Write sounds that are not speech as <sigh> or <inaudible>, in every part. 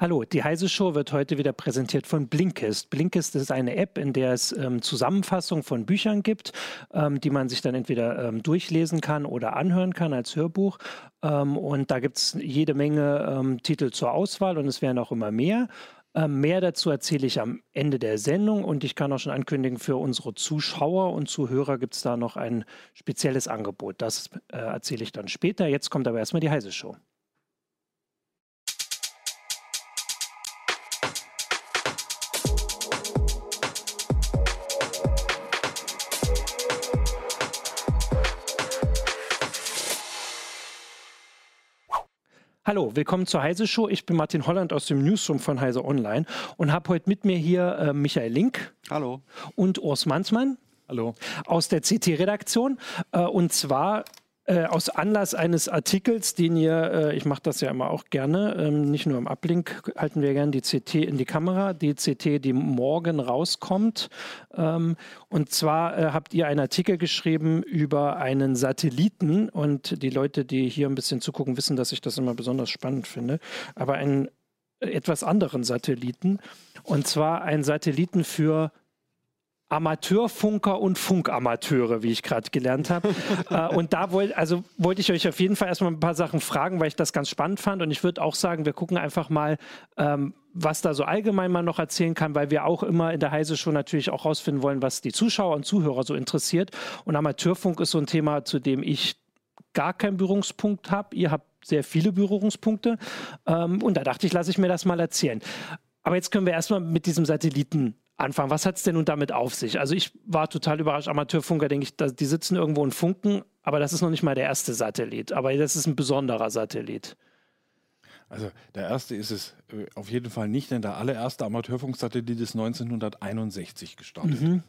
Hallo, die Heise Show wird heute wieder präsentiert von Blinkist. Blinkist ist eine App, in der es ähm, Zusammenfassungen von Büchern gibt, ähm, die man sich dann entweder ähm, durchlesen kann oder anhören kann als Hörbuch. Ähm, und da gibt es jede Menge ähm, Titel zur Auswahl und es werden auch immer mehr. Ähm, mehr dazu erzähle ich am Ende der Sendung und ich kann auch schon ankündigen, für unsere Zuschauer und Zuhörer gibt es da noch ein spezielles Angebot. Das äh, erzähle ich dann später. Jetzt kommt aber erstmal die Heise Show. Hallo, willkommen zur Heise Show. Ich bin Martin Holland aus dem Newsroom von Heise Online und habe heute mit mir hier äh, Michael Link. Hallo. Und Urs Mansmann. Hallo. Aus der CT-Redaktion. Äh, und zwar äh, aus Anlass eines Artikels, den ihr, äh, ich mache das ja immer auch gerne, ähm, nicht nur im Uplink, halten wir gerne die CT in die Kamera, die CT, die morgen rauskommt. Ähm, und zwar äh, habt ihr einen Artikel geschrieben über einen Satelliten und die Leute, die hier ein bisschen zugucken, wissen, dass ich das immer besonders spannend finde, aber einen etwas anderen Satelliten und zwar einen Satelliten für Amateurfunker und Funkamateure, wie ich gerade gelernt habe. <laughs> äh, und da wollte also wollte ich euch auf jeden Fall erstmal ein paar Sachen fragen, weil ich das ganz spannend fand. Und ich würde auch sagen, wir gucken einfach mal, ähm, was da so allgemein man noch erzählen kann, weil wir auch immer in der Heise schon natürlich auch rausfinden wollen, was die Zuschauer und Zuhörer so interessiert. Und Amateurfunk ist so ein Thema, zu dem ich gar keinen Berührungspunkt habe. Ihr habt sehr viele Berührungspunkte. Ähm, und da dachte ich, lasse ich mir das mal erzählen. Aber jetzt können wir erstmal mit diesem Satelliten anfangen. Was hat es denn nun damit auf sich? Also ich war total überrascht. Amateurfunker, denke ich, die sitzen irgendwo und funken, aber das ist noch nicht mal der erste Satellit. Aber das ist ein besonderer Satellit. Also der erste ist es äh, auf jeden Fall nicht, denn der allererste Amateurfunksatellit ist 1961 gestartet. Mhm.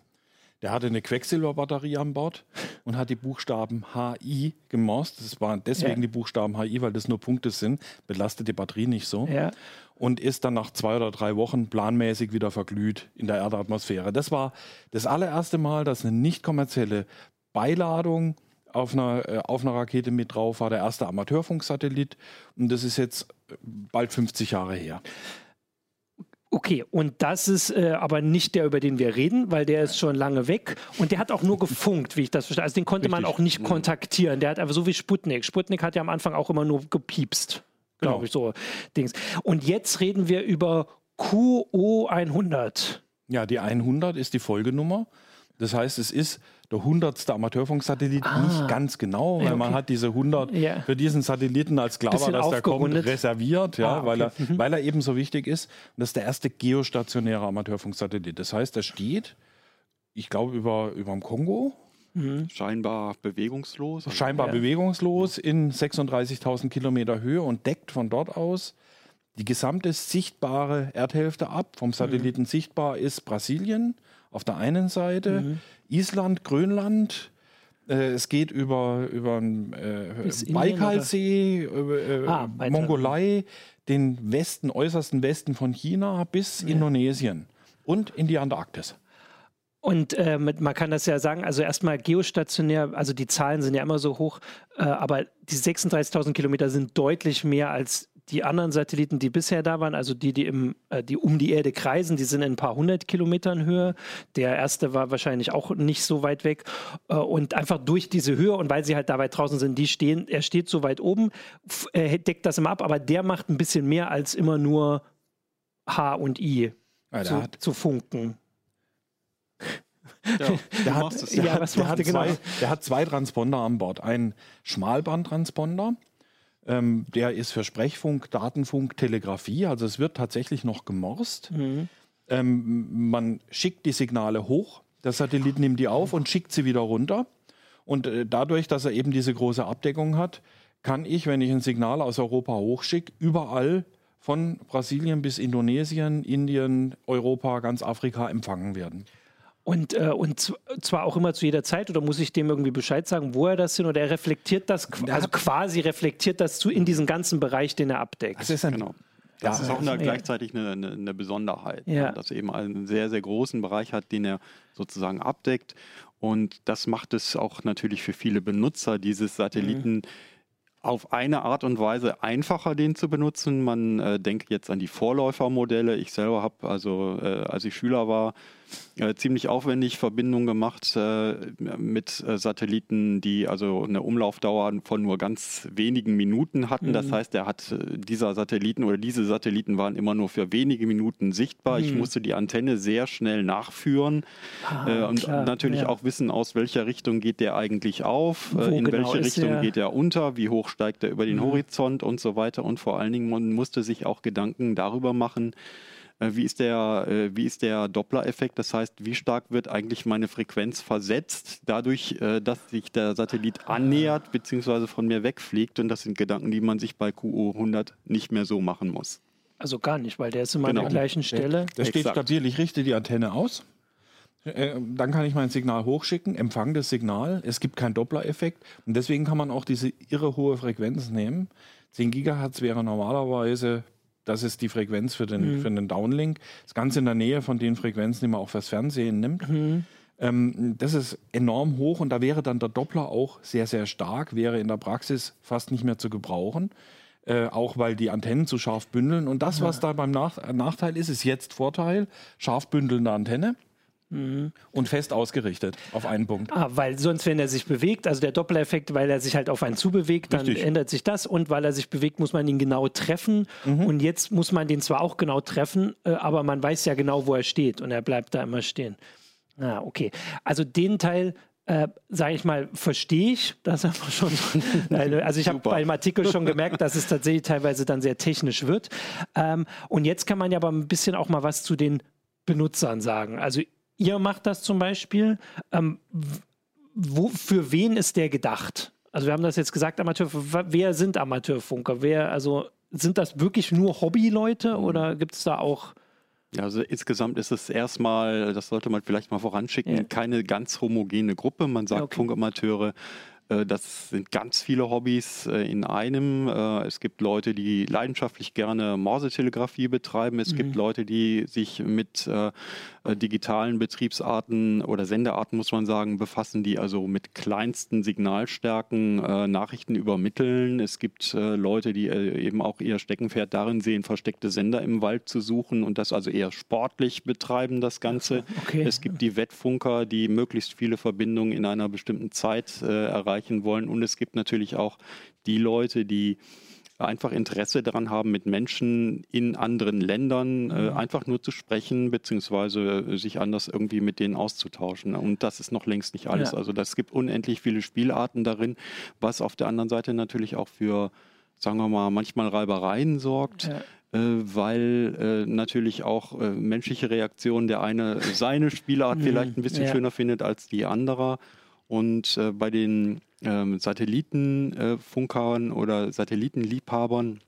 Der hatte eine Quecksilberbatterie an Bord und hat die Buchstaben HI gemorst. Das waren deswegen ja. die Buchstaben HI, weil das nur Punkte sind, belastet die Batterie nicht so. Ja. Und ist dann nach zwei oder drei Wochen planmäßig wieder verglüht in der Erdatmosphäre. Das war das allererste Mal, dass eine nicht kommerzielle Beiladung auf einer, äh, auf einer Rakete mit drauf war, der erste Amateurfunksatellit. Und das ist jetzt bald 50 Jahre her. Okay, und das ist äh, aber nicht der, über den wir reden, weil der ist schon lange weg und der hat auch nur <laughs> gefunkt, wie ich das verstehe. Also den konnte Richtig. man auch nicht mhm. kontaktieren. Der hat einfach so wie Sputnik. Sputnik hat ja am Anfang auch immer nur gepiepst, glaube genau. ich, so Dings. Und jetzt reden wir über QO100. Ja, die 100 ist die Folgenummer. Das heißt, es ist der 100. Amateurfunksatellit, ah. nicht ganz genau, weil ja, okay. man hat diese 100 ja. für diesen Satelliten als klar war, dass der kommt, reserviert, ja, ah, okay. weil, er, mhm. weil er eben so wichtig ist. Und das ist der erste geostationäre Amateurfunksatellit. Das heißt, er steht, ich glaube, über, über dem Kongo. Mhm. Scheinbar bewegungslos. Also Scheinbar ja. bewegungslos in 36.000 Kilometer Höhe und deckt von dort aus die gesamte sichtbare Erdhälfte ab. Vom Satelliten mhm. sichtbar ist Brasilien, auf der einen Seite, mhm. Island, Grönland. Äh, es geht über, über den äh, Baikalsee, äh, ah, Mongolei, den Westen, äußersten Westen von China bis ja. Indonesien und in die Antarktis. Und äh, man kann das ja sagen, also erstmal geostationär, also die Zahlen sind ja immer so hoch, äh, aber die 36.000 Kilometer sind deutlich mehr als die anderen Satelliten, die bisher da waren, also die, die, im, äh, die um die Erde kreisen, die sind in ein paar hundert Kilometern Höhe. Der erste war wahrscheinlich auch nicht so weit weg. Äh, und einfach durch diese Höhe und weil sie halt da weit draußen sind, die stehen, er steht so weit oben, deckt das immer ab, aber der macht ein bisschen mehr als immer nur H und I ja, zu, zu funken. Ja, der, <laughs> hat, der, ja, hat, der, hat genau? zwei, der hat zwei Transponder an Bord. Ein Schmalbandtransponder, ähm, der ist für Sprechfunk, Datenfunk, Telegrafie. Also es wird tatsächlich noch gemorst. Mhm. Ähm, man schickt die Signale hoch, der Satellit nimmt die auf und schickt sie wieder runter. Und äh, dadurch, dass er eben diese große Abdeckung hat, kann ich, wenn ich ein Signal aus Europa hochschicke, überall von Brasilien bis Indonesien, Indien, Europa, ganz Afrika empfangen werden. Und, äh, und zwar auch immer zu jeder Zeit oder muss ich dem irgendwie Bescheid sagen, wo er das hin oder er reflektiert das, also quasi reflektiert das zu in diesen ganzen Bereich, den er abdeckt. Das ist ein, genau. Das ja, ist auch eine, gleichzeitig eine, eine, eine Besonderheit, ja. ne? dass er eben einen sehr, sehr großen Bereich hat, den er sozusagen abdeckt. Und das macht es auch natürlich für viele Benutzer dieses Satelliten mhm auf eine Art und Weise einfacher, den zu benutzen. Man äh, denkt jetzt an die Vorläufermodelle. Ich selber habe, also äh, als ich Schüler war, äh, ziemlich aufwendig Verbindungen gemacht äh, mit äh, Satelliten, die also eine Umlaufdauer von nur ganz wenigen Minuten hatten. Mhm. Das heißt, er hat äh, dieser Satelliten oder diese Satelliten waren immer nur für wenige Minuten sichtbar. Mhm. Ich musste die Antenne sehr schnell nachführen ah, und klar, natürlich ja. auch wissen, aus welcher Richtung geht der eigentlich auf, in genau welche Richtung er? geht er unter, wie hoch steigt er über den mhm. Horizont und so weiter. Und vor allen Dingen, man musste sich auch Gedanken darüber machen, äh, wie ist der, äh, wie ist der Doppler-Effekt? Das heißt, wie stark wird eigentlich meine Frequenz versetzt, dadurch, äh, dass sich der Satellit annähert bzw. von mir wegfliegt? Und das sind Gedanken, die man sich bei QO 100 nicht mehr so machen muss. Also gar nicht, weil der ist immer genau. an der gleichen Stelle. Der, steht stabil, ich richte die Antenne aus. Dann kann ich mein Signal hochschicken, empfange das Signal. Es gibt keinen Doppler-Effekt. Und deswegen kann man auch diese irre hohe Frequenz nehmen. 10 Gigahertz wäre normalerweise das ist die Frequenz für den, mhm. für den Downlink. Das Ganze in der Nähe von den Frequenzen, die man auch fürs Fernsehen nimmt. Mhm. Ähm, das ist enorm hoch und da wäre dann der Doppler auch sehr, sehr stark, wäre in der Praxis fast nicht mehr zu gebrauchen. Äh, auch weil die Antennen zu scharf bündeln. Und das, was da beim Nach Nachteil ist, ist jetzt Vorteil. Scharf bündelnde Antenne. Mhm. Und fest ausgerichtet auf einen Punkt. Ah, weil sonst, wenn er sich bewegt, also der Doppeleffekt, weil er sich halt auf einen zubewegt, dann Richtig. ändert sich das. Und weil er sich bewegt, muss man ihn genau treffen. Mhm. Und jetzt muss man den zwar auch genau treffen, äh, aber man weiß ja genau, wo er steht. Und er bleibt da immer stehen. Ah, okay. Also den Teil äh, sage ich mal, verstehe ich. Das einfach schon. <laughs> also ich habe beim Artikel schon gemerkt, dass es tatsächlich teilweise dann sehr technisch wird. Ähm, und jetzt kann man ja aber ein bisschen auch mal was zu den Benutzern sagen. Also ihr macht das zum Beispiel. Ähm, wo, für wen ist der gedacht? Also wir haben das jetzt gesagt, Amateur, wer sind Amateurfunker? Wer, also sind das wirklich nur Hobbyleute mhm. oder gibt es da auch ja, also insgesamt ist es erstmal, das sollte man vielleicht mal voranschicken, ja. keine ganz homogene Gruppe. Man sagt okay. Funkamateure äh, das sind ganz viele Hobbys äh, in einem. Äh, es gibt Leute, die leidenschaftlich gerne Morsetelegrafie betreiben. Es mhm. gibt Leute, die sich mit digitalen Betriebsarten oder Sendearten, muss man sagen, befassen, die also mit kleinsten Signalstärken Nachrichten übermitteln. Es gibt Leute, die eben auch ihr Steckenpferd darin sehen, versteckte Sender im Wald zu suchen und das also eher sportlich betreiben, das Ganze. Okay. Es gibt die Wettfunker, die möglichst viele Verbindungen in einer bestimmten Zeit erreichen erreichen wollen. Und es gibt natürlich auch die Leute, die einfach Interesse daran haben, mit Menschen in anderen Ländern äh, mhm. einfach nur zu sprechen, beziehungsweise äh, sich anders irgendwie mit denen auszutauschen. Und das ist noch längst nicht alles. Ja. Also das gibt unendlich viele Spielarten darin, was auf der anderen Seite natürlich auch für, sagen wir mal, manchmal Reibereien sorgt. Ja. Äh, weil äh, natürlich auch äh, menschliche Reaktionen, der eine seine Spielart mhm. vielleicht ein bisschen ja. schöner findet als die andere. Und äh, bei den ähm, Satellitenfunkern äh, oder Satellitenliebhabern,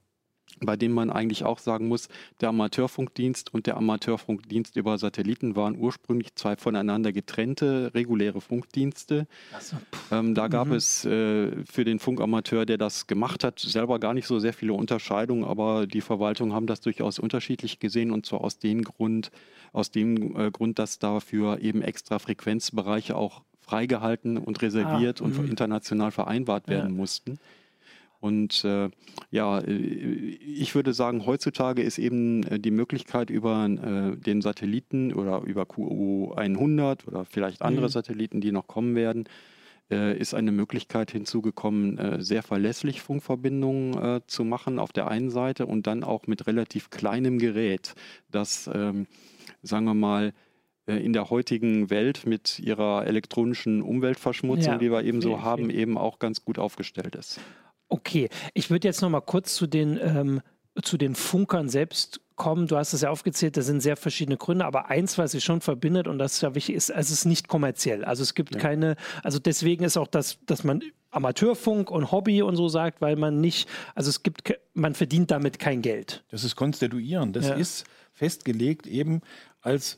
bei denen man eigentlich auch sagen muss, der Amateurfunkdienst und der Amateurfunkdienst über Satelliten waren ursprünglich zwei voneinander getrennte reguläre Funkdienste. So. Ähm, da gab mhm. es äh, für den Funkamateur, der das gemacht hat, selber gar nicht so sehr viele Unterscheidungen, aber die Verwaltung haben das durchaus unterschiedlich gesehen und zwar aus dem Grund, aus dem äh, Grund, dass dafür eben extra Frequenzbereiche auch freigehalten und reserviert ah, und mh. international vereinbart werden ja. mussten. Und äh, ja, äh, ich würde sagen, heutzutage ist eben äh, die Möglichkeit über äh, den Satelliten oder über QO 100 oder vielleicht andere mhm. Satelliten, die noch kommen werden, äh, ist eine Möglichkeit hinzugekommen, äh, sehr verlässlich Funkverbindungen zu machen auf der einen Seite und dann auch mit relativ kleinem Gerät, das, ähm, sagen wir mal, in der heutigen Welt mit ihrer elektronischen Umweltverschmutzung, ja, die wir eben so haben, eben auch ganz gut aufgestellt ist. Okay, ich würde jetzt noch mal kurz zu den, ähm, zu den Funkern selbst kommen. Du hast es ja aufgezählt, da sind sehr verschiedene Gründe, aber eins, was sie schon verbindet und das ist ja wichtig, ist, es ist nicht kommerziell. Also es gibt ja. keine, also deswegen ist auch das, dass man Amateurfunk und Hobby und so sagt, weil man nicht, also es gibt, man verdient damit kein Geld. Das ist konstituieren, das ja. ist festgelegt eben als äh,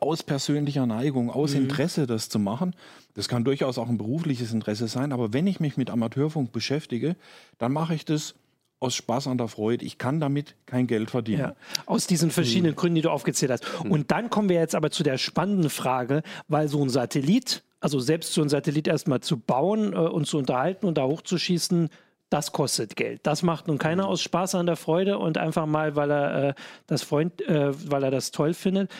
aus persönlicher Neigung, aus mhm. Interesse das zu machen. Das kann durchaus auch ein berufliches Interesse sein, aber wenn ich mich mit Amateurfunk beschäftige, dann mache ich das aus Spaß an der Freude. Ich kann damit kein Geld verdienen. Ja, aus diesen verschiedenen mhm. Gründen, die du aufgezählt hast. Mhm. Und dann kommen wir jetzt aber zu der spannenden Frage, weil so ein Satellit, also selbst so ein Satellit erstmal zu bauen äh, und zu unterhalten und da hochzuschießen, das kostet Geld. Das macht nun keiner aus Spaß an der Freude und einfach mal, weil er äh, das Freund, äh, weil er das toll findet.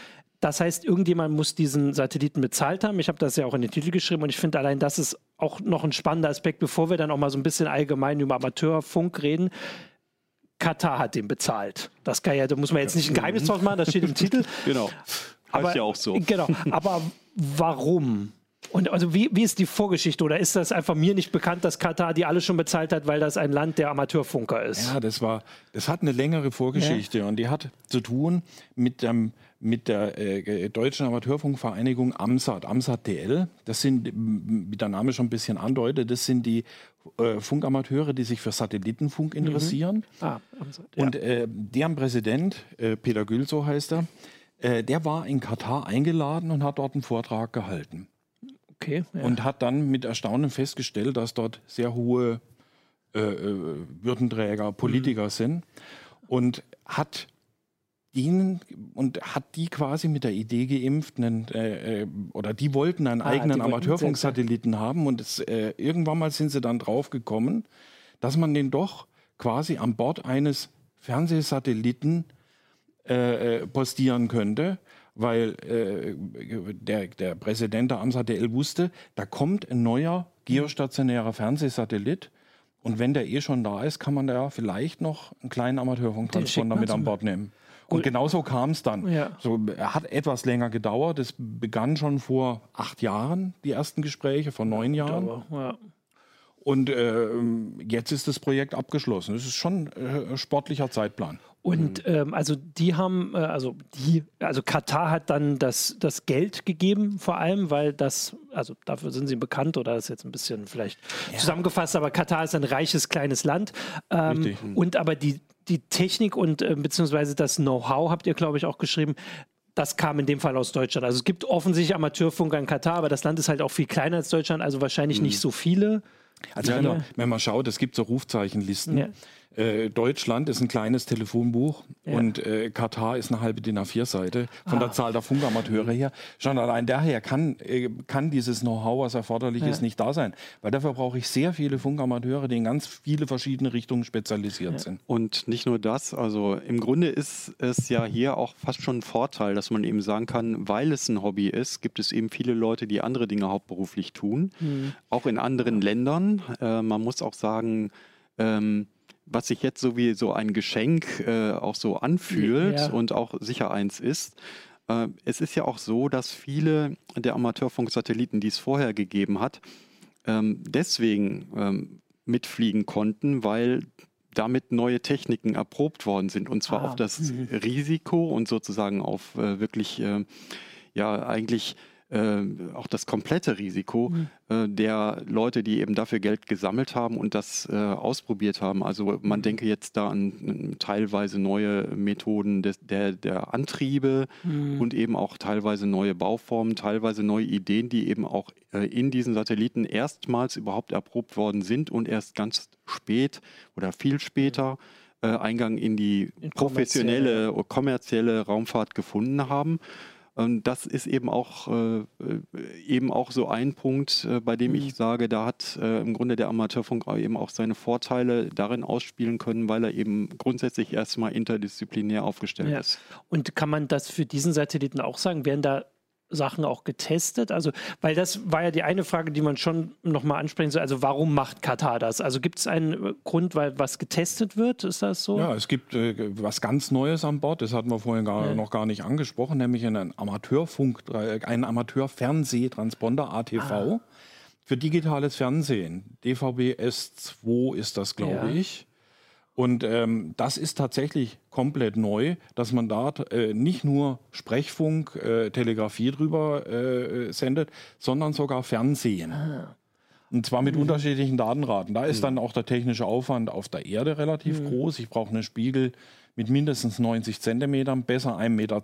Das heißt, irgendjemand muss diesen Satelliten bezahlt haben. Ich habe das ja auch in den Titel geschrieben und ich finde allein das ist auch noch ein spannender Aspekt, bevor wir dann auch mal so ein bisschen allgemein über Amateurfunk reden. Katar hat den bezahlt. Das kann ja, da muss man jetzt nicht ein Geheimnis draus machen, das steht im <laughs> Titel. Genau. Heißt aber, ja auch so. Genau. Aber warum? Und also wie, wie ist die Vorgeschichte oder ist das einfach mir nicht bekannt, dass Katar die alle schon bezahlt hat, weil das ein Land der Amateurfunker ist? Ja, das war, das hat eine längere Vorgeschichte ja. und die hat zu tun mit dem mit der äh, Deutschen Amateurfunkvereinigung AMSAT, AMSAT DL. Das sind, wie der Name schon ein bisschen andeutet, das sind die äh, Funkamateure, die sich für Satellitenfunk mhm. interessieren. Mhm. Ah, AMSAT, ja. Und äh, deren Präsident, äh, Peter Gül, so heißt er, äh, der war in Katar eingeladen und hat dort einen Vortrag gehalten. Okay. Ja. Und hat dann mit Erstaunen festgestellt, dass dort sehr hohe äh, Würdenträger, Politiker mhm. sind und hat ihnen und hat die quasi mit der Idee geimpft, einen, äh, äh oder die wollten einen ah, eigenen Amateurfunksatelliten haben und es, äh, irgendwann mal sind sie dann drauf gekommen, dass man den doch quasi an Bord eines Fernsehsatelliten äh, äh postieren könnte, weil äh, der, der Präsident der AMSATL wusste, da kommt ein neuer geostationärer Fernsehsatellit und wenn der eh schon da ist, kann man da vielleicht noch einen kleinen Amateurfunktransponder mit an Bord nehmen. Und genauso kam es dann. Ja. So, hat etwas länger gedauert. Es begann schon vor acht Jahren, die ersten Gespräche, vor neun Jahren. Ja. Und äh, jetzt ist das Projekt abgeschlossen. Das ist schon äh, sportlicher Zeitplan. Und mhm. ähm, also die haben, äh, also die, also Katar hat dann das, das Geld gegeben, vor allem, weil das, also dafür sind sie bekannt oder das ist jetzt ein bisschen vielleicht ja. zusammengefasst, aber Katar ist ein reiches kleines Land. Ähm, Richtig. Und aber die, die Technik und äh, beziehungsweise das Know-how, habt ihr, glaube ich, auch geschrieben, das kam in dem Fall aus Deutschland. Also es gibt offensichtlich Amateurfunk in Katar, aber das Land ist halt auch viel kleiner als Deutschland, also wahrscheinlich mhm. nicht so viele. Also wenn, man, wenn man schaut, es gibt so Rufzeichenlisten. Ja. Äh, Deutschland ist ein kleines Telefonbuch ja. und äh, Katar ist eine halbe DIN A4-Seite von ah. der Zahl der Funkamateure her. Schon allein daher kann, äh, kann dieses Know-how, was erforderlich ja. ist, nicht da sein. Weil dafür brauche ich sehr viele Funkamateure, die in ganz viele verschiedene Richtungen spezialisiert ja. sind. Und nicht nur das, also im Grunde ist es ja hier auch fast schon ein Vorteil, dass man eben sagen kann, weil es ein Hobby ist, gibt es eben viele Leute, die andere Dinge hauptberuflich tun, mhm. auch in anderen Ländern. Äh, man muss auch sagen, ähm, was sich jetzt so wie so ein Geschenk äh, auch so anfühlt ja. und auch sicher eins ist. Äh, es ist ja auch so, dass viele der Amateurfunksatelliten, die es vorher gegeben hat, ähm, deswegen ähm, mitfliegen konnten, weil damit neue Techniken erprobt worden sind und zwar ah. auf das mhm. Risiko und sozusagen auf äh, wirklich äh, ja eigentlich äh, auch das komplette Risiko mhm. äh, der Leute, die eben dafür Geld gesammelt haben und das äh, ausprobiert haben. Also man denke jetzt da an teilweise neue Methoden des, der, der Antriebe mhm. und eben auch teilweise neue Bauformen, teilweise neue Ideen, die eben auch äh, in diesen Satelliten erstmals überhaupt erprobt worden sind und erst ganz spät oder viel später äh, Eingang in die professionelle, kommerzielle Raumfahrt gefunden haben. Und das ist eben auch, äh, eben auch so ein Punkt, äh, bei dem mhm. ich sage, da hat äh, im Grunde der Amateurfunk eben auch seine Vorteile darin ausspielen können, weil er eben grundsätzlich erstmal interdisziplinär aufgestellt ja. ist. Und kann man das für diesen Satelliten auch sagen? Werden da Sachen auch getestet? Also, weil das war ja die eine Frage, die man schon nochmal ansprechen soll. Also, warum macht Katar das? Also, gibt es einen äh, Grund, weil was getestet wird? Ist das so? Ja, es gibt äh, was ganz Neues an Bord. Das hatten wir vorhin gar, ja. noch gar nicht angesprochen, nämlich einen Amateurfunk, äh, einen Amateurfernsehtransponder ATV. Ah. Für digitales Fernsehen. DVB S2 ist das, glaube ja. ich. Und ähm, das ist tatsächlich komplett neu, dass man da äh, nicht nur Sprechfunk, äh, Telegrafie drüber äh, sendet, sondern sogar Fernsehen. Ah. Und zwar mit mhm. unterschiedlichen Datenraten. Da ist mhm. dann auch der technische Aufwand auf der Erde relativ mhm. groß. Ich brauche einen Spiegel mit mindestens 90 Zentimetern, besser 1,20 Meter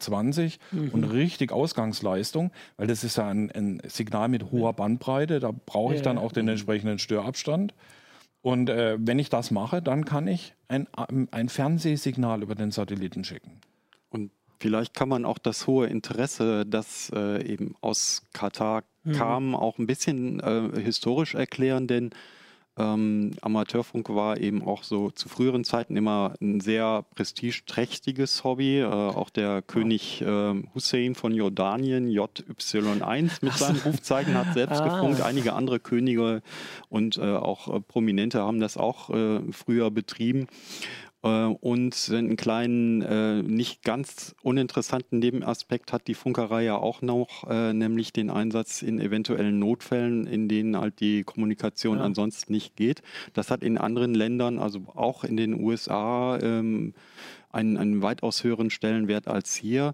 mhm. und richtig Ausgangsleistung, weil das ist ja ein, ein Signal mit hoher Bandbreite. Da brauche ich dann auch den entsprechenden Störabstand. Und äh, wenn ich das mache, dann kann ich ein, ein Fernsehsignal über den Satelliten schicken. Und vielleicht kann man auch das hohe Interesse, das äh, eben aus Katar mhm. kam, auch ein bisschen äh, historisch erklären, denn Ähm, Amateurfunk war eben auch so zu früheren Zeiten immer ein sehr prestigeträchtiges Hobby. Äh, auch der König äh, Hussein von Jordanien, JY1 mit seinen Rufzeichen, hat selbst ah. gefunkt. Einige andere Könige und äh, auch äh, Prominente haben das auch äh, früher betrieben. Äh, und einen kleinen, äh, nicht ganz uninteressanten Nebenaspekt hat die Funkerei ja auch noch, äh, nämlich den Einsatz in eventuellen Notfällen, in denen halt die Kommunikation ja. ansonsten nicht geht. Das hat in anderen Ländern, also auch in den USA, ähm, einen, einen weitaus höheren Stellenwert als hier.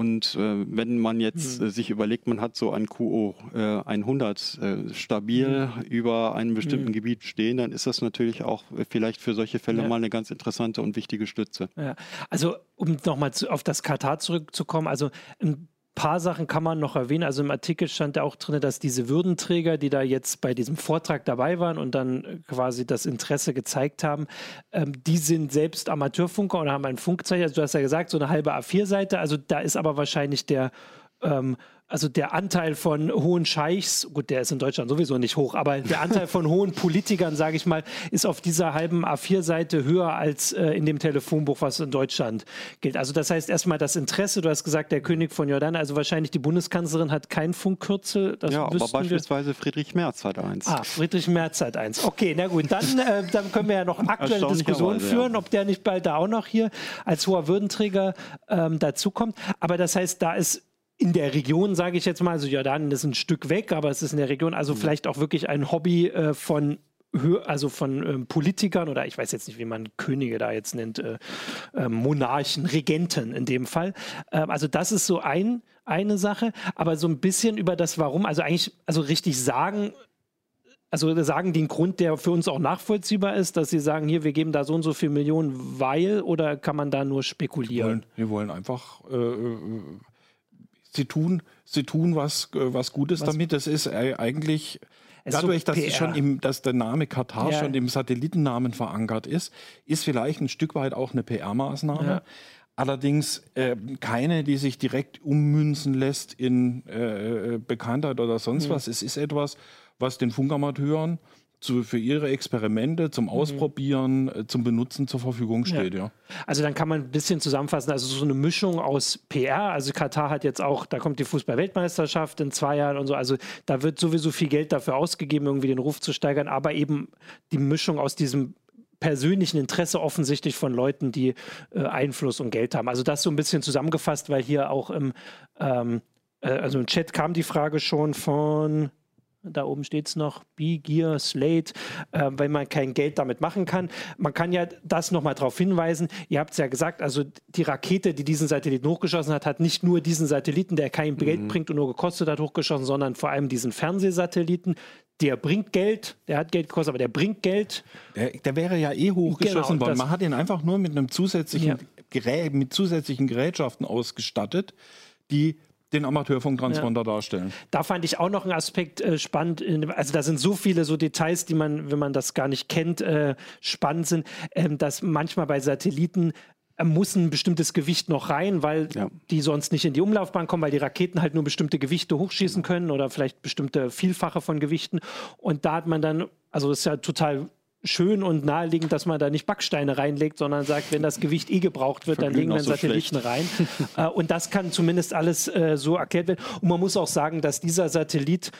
Und äh, wenn man jetzt mhm. äh, sich überlegt, man hat so ein QO äh, 100 äh, stabil mhm. über einem bestimmten mhm. Gebiet stehen, dann ist das natürlich auch äh, vielleicht für solche Fälle ja. mal eine ganz interessante und wichtige Stütze. Ja. Also um nochmal auf das Katar zurückzukommen, also ein paar Sachen kann man noch erwähnen. Also im Artikel stand ja auch drin, dass diese Würdenträger, die da jetzt bei diesem Vortrag dabei waren und dann quasi das Interesse gezeigt haben, ähm, die sind selbst Amateurfunker und haben ein Funkzeichen. Also du hast ja gesagt, so eine halbe A4-Seite. Also da ist aber wahrscheinlich der ähm, also der Anteil von hohen Scheichs, gut, der ist in Deutschland sowieso nicht hoch, aber der Anteil von hohen Politikern, sage ich mal, ist auf dieser halben A4-Seite höher als äh, in dem Telefonbuch, was in Deutschland gilt. Also das heißt erstmal das Interesse, du hast gesagt, der König von Jordan, also wahrscheinlich die Bundeskanzlerin hat kein Funkkürzel. ja, aber beispielsweise wir. Friedrich Merz hat eins. Ah, Friedrich Merz hat eins. Okay, na gut, dann, äh, dann können wir ja noch aktuelle Diskussionen führen, ja. ob der nicht bald da auch noch hier als hoher Würdenträger ähm, dazukommt. Aber das heißt, da ist in der Region, sage ich jetzt mal, also Jordanien ist ein Stück weg, aber es ist in der Region, also mhm. vielleicht auch wirklich ein Hobby äh, von also von ähm, Politikern oder ich weiß jetzt nicht, wie man Könige da jetzt nennt, äh, äh, Monarchen, Regenten in dem Fall. Ähm, also das ist so ein, eine Sache, aber so ein bisschen über das Warum, also eigentlich, also richtig sagen, also sagen den Grund, der für uns auch nachvollziehbar ist, dass sie sagen, hier, wir geben da so und so viel Millionen, weil, oder kann man da nur spekulieren? Wir wollen, wir wollen einfach äh, äh sie tun, sie tun was, äh, was Gutes was? damit. Das ist eigentlich dadurch, dass, schon im, dass der Name Katar ja. schon im Satellitennamen verankert ist, ist vielleicht ein Stück weit auch eine PR-Maßnahme. Ja. Allerdings äh, keine, die sich direkt ummünzen lässt in äh, äh Bekanntheit oder sonst mhm. was. Es ist etwas, was den Funkamateuren zu, für ihre Experimente zum mhm. Ausprobieren, mhm. zum Benutzen zur Verfügung steht. Ja. ja. Also dann kann man ein bisschen zusammenfassen, also so eine Mischung aus PR, also Katar hat jetzt auch, da kommt die Fußball-Weltmeisterschaft in zwei Jahren und so, also da wird sowieso viel Geld dafür ausgegeben, irgendwie den Ruf zu steigern, aber eben die Mischung aus diesem persönlichen Interesse offensichtlich von Leuten, die äh, Einfluss und Geld haben. Also das so ein bisschen zusammengefasst, weil hier auch im, ähm, äh, also im Chat kam die Frage schon von da oben steht es noch, B-Gear, Slate, äh, weil man kein Geld damit machen kann. Man kann ja das nochmal darauf hinweisen. Ihr habt es ja gesagt, also die Rakete, die diesen Satelliten hochgeschossen hat, hat nicht nur diesen Satelliten, der kein Geld mhm. bringt und nur gekostet hat, hochgeschossen, sondern vor allem diesen Fernsehsatelliten. Der bringt Geld, der hat Geld gekostet, aber der bringt Geld. Der, der wäre ja eh hochgeschossen genau, worden. Man hat ihn einfach nur mit einem zusätzlichen ja. Gerät, mit zusätzlichen Gerätschaften ausgestattet, die den Amateurfunktransponder ja. darstellen. Da fand ich auch noch einen Aspekt äh, spannend. Also da sind so viele so Details, die man, wenn man das gar nicht kennt, äh, spannend sind, äh, dass manchmal bei Satelliten äh, muss ein bestimmtes Gewicht noch rein, weil ja. die sonst nicht in die Umlaufbahn kommen, weil die Raketen halt nur bestimmte Gewichte hochschießen können oder vielleicht bestimmte Vielfache von Gewichten. Und da hat man dann, also das ist ja total schön und naheliegend, dass man da nicht Backsteine reinlegt, sondern sagt, wenn das Gewicht eh gebraucht wird, dann legen wir einen so Satelliten schlecht. rein. <laughs> Äh, und das kann zumindest alles äh, so erklärt werden. Und man muss auch sagen, dass dieser Satellit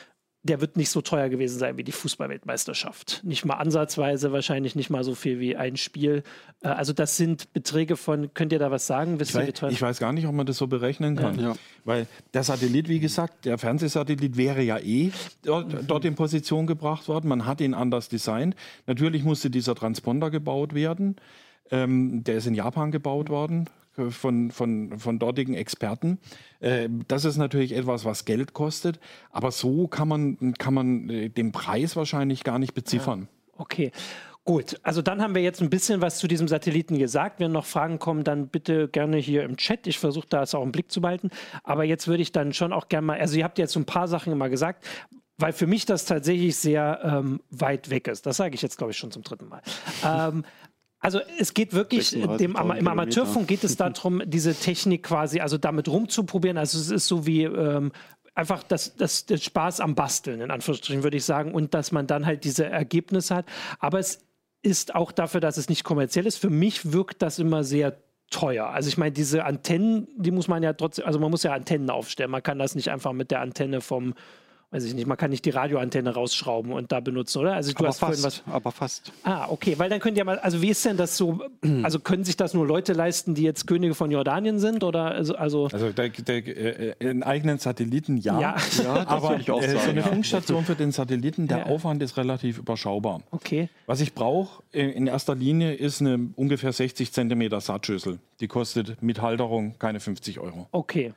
der wird nicht so teuer gewesen sein wie die Fußballweltmeisterschaft. Nicht mal ansatzweise, wahrscheinlich nicht mal so viel wie ein Spiel. Äh, also das sind Beträge von, könnt ihr da was sagen? Wisst ich, weiß, ich weiß gar nicht, ob man das so berechnen kann. Ja. Weil der Satellit, wie gesagt, der Fernsehsatellit wäre ja eh dort, mhm. dort in Position gebracht worden. Man hat ihn anders designt. Natürlich musste dieser Transponder gebaut werden. Ähm, der ist in Japan gebaut worden von, von, von dortigen Experten. Äh, das ist natürlich etwas, was Geld kostet, aber so kann man, kann man äh, den Preis wahrscheinlich gar nicht beziffern. Ja. Okay. Gut, also dann haben wir jetzt ein bisschen was zu diesem Satelliten gesagt. Wenn noch Fragen kommen, dann bitte gerne hier im Chat. Ich versuche da es auch im Blick zu behalten. Aber jetzt würde ich dann schon auch gerne mal, also ihr habt jetzt so ein paar Sachen immer gesagt, weil für mich das tatsächlich sehr ähm, weit weg ist. Das sage ich jetzt, glaube ich, schon zum dritten Mal. <laughs> ähm, also es geht wirklich, dem, im Amateurfunk geht es darum, diese Technik quasi, also damit rumzuprobieren. Also es ist so wie ähm, einfach das, das, das Spaß am Basteln, in Anführungsstrichen würde ich sagen, und dass man dann halt diese Ergebnisse hat. Aber es ist auch dafür, dass es nicht kommerziell ist. Für mich wirkt das immer sehr teuer. Also ich meine, diese Antennen, die muss man ja trotzdem, also man muss ja Antennen aufstellen. Man kann das nicht einfach mit der Antenne vom weiß ich nicht, man kann nicht die Radioantenne rausschrauben und da benutzen, oder? Also du aber hast fast, was. Aber fast. Ah, okay, weil dann könnt ihr mal, also wie ist denn das so? <clears throat> Also können sich das nur Leute leisten, die jetzt Könige von Jordanien sind? Oder also, also, also der, der, äh, einen eigenen Satelliten ja, ja. <laughs> ja aber äh, sagen, so eine ja. Funkstation für den Satelliten, der ja. Aufwand ist relativ überschaubar. Okay. Was ich brauche in erster Linie ist eine ungefähr 60 Zentimeter Saatschüssel. Die kostet mit Halterung keine 50 Euro. Okay.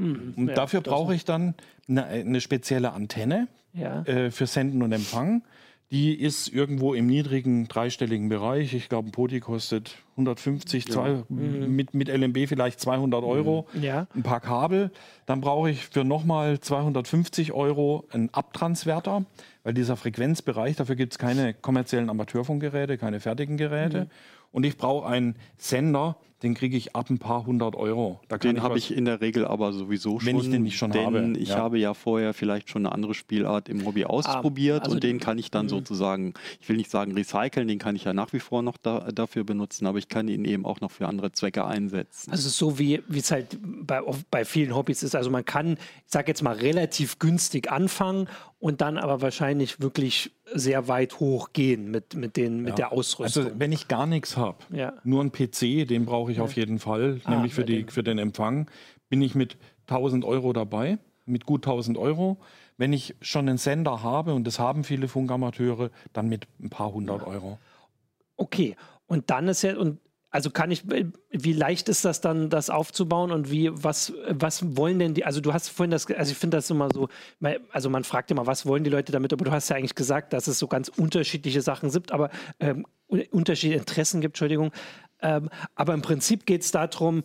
Hm, und dafür brauche ich dann eine, eine spezielle Antenne ja. äh, für Senden und Empfang. Die ist irgendwo im niedrigen dreistelligen Bereich. Ich glaube, ein Poti kostet 150, ja. zwei, mhm. mit, mit LMB vielleicht 200 Euro. Mhm. Ja. Ein paar Kabel. Dann brauche ich für nochmal 250 Euro einen Abtransverter, weil dieser Frequenzbereich, dafür gibt es keine kommerziellen Amateurfunkgeräte, keine fertigen Geräte. Mhm. Und ich brauche einen Sender, den kriege ich ab ein paar hundert Euro. den habe ich in der Regel aber sowieso schon. Wenn ich den nicht schon denn habe. Ich ja. habe ja vorher vielleicht schon eine andere Spielart im Hobby ausprobiert ah, also und den kann ich dann mh. sozusagen, ich will nicht sagen recyceln, den kann ich ja nach wie vor noch da, dafür benutzen, aber ich kann ihn eben auch noch für andere Zwecke einsetzen. Also so wie es halt bei, bei vielen Hobbys ist. Also man kann, ich sage jetzt mal, relativ günstig anfangen und dann aber wahrscheinlich wirklich sehr weit hoch gehen mit, mit, den, mit ja. der Ausrüstung. Also wenn ich gar nichts habe, ja. nur ein PC, den brauche ich ja. auf jeden Fall, ah, nämlich für, die, für den Empfang, bin ich mit 1000 Euro dabei, mit gut 1000 Euro. Wenn ich schon einen Sender habe, und das haben viele Funkamateure, dann mit ein paar hundert Euro. Okay, und dann ist ja, und also kann ich, wie leicht ist das dann, das aufzubauen und wie, was, was wollen denn die, also du hast vorhin das, also ich finde das immer so, also man fragt immer, was wollen die Leute damit, aber du hast ja eigentlich gesagt, dass es so ganz unterschiedliche Sachen gibt, aber ähm, unterschiedliche Interessen gibt, Entschuldigung. Ähm, aber im Prinzip geht es darum,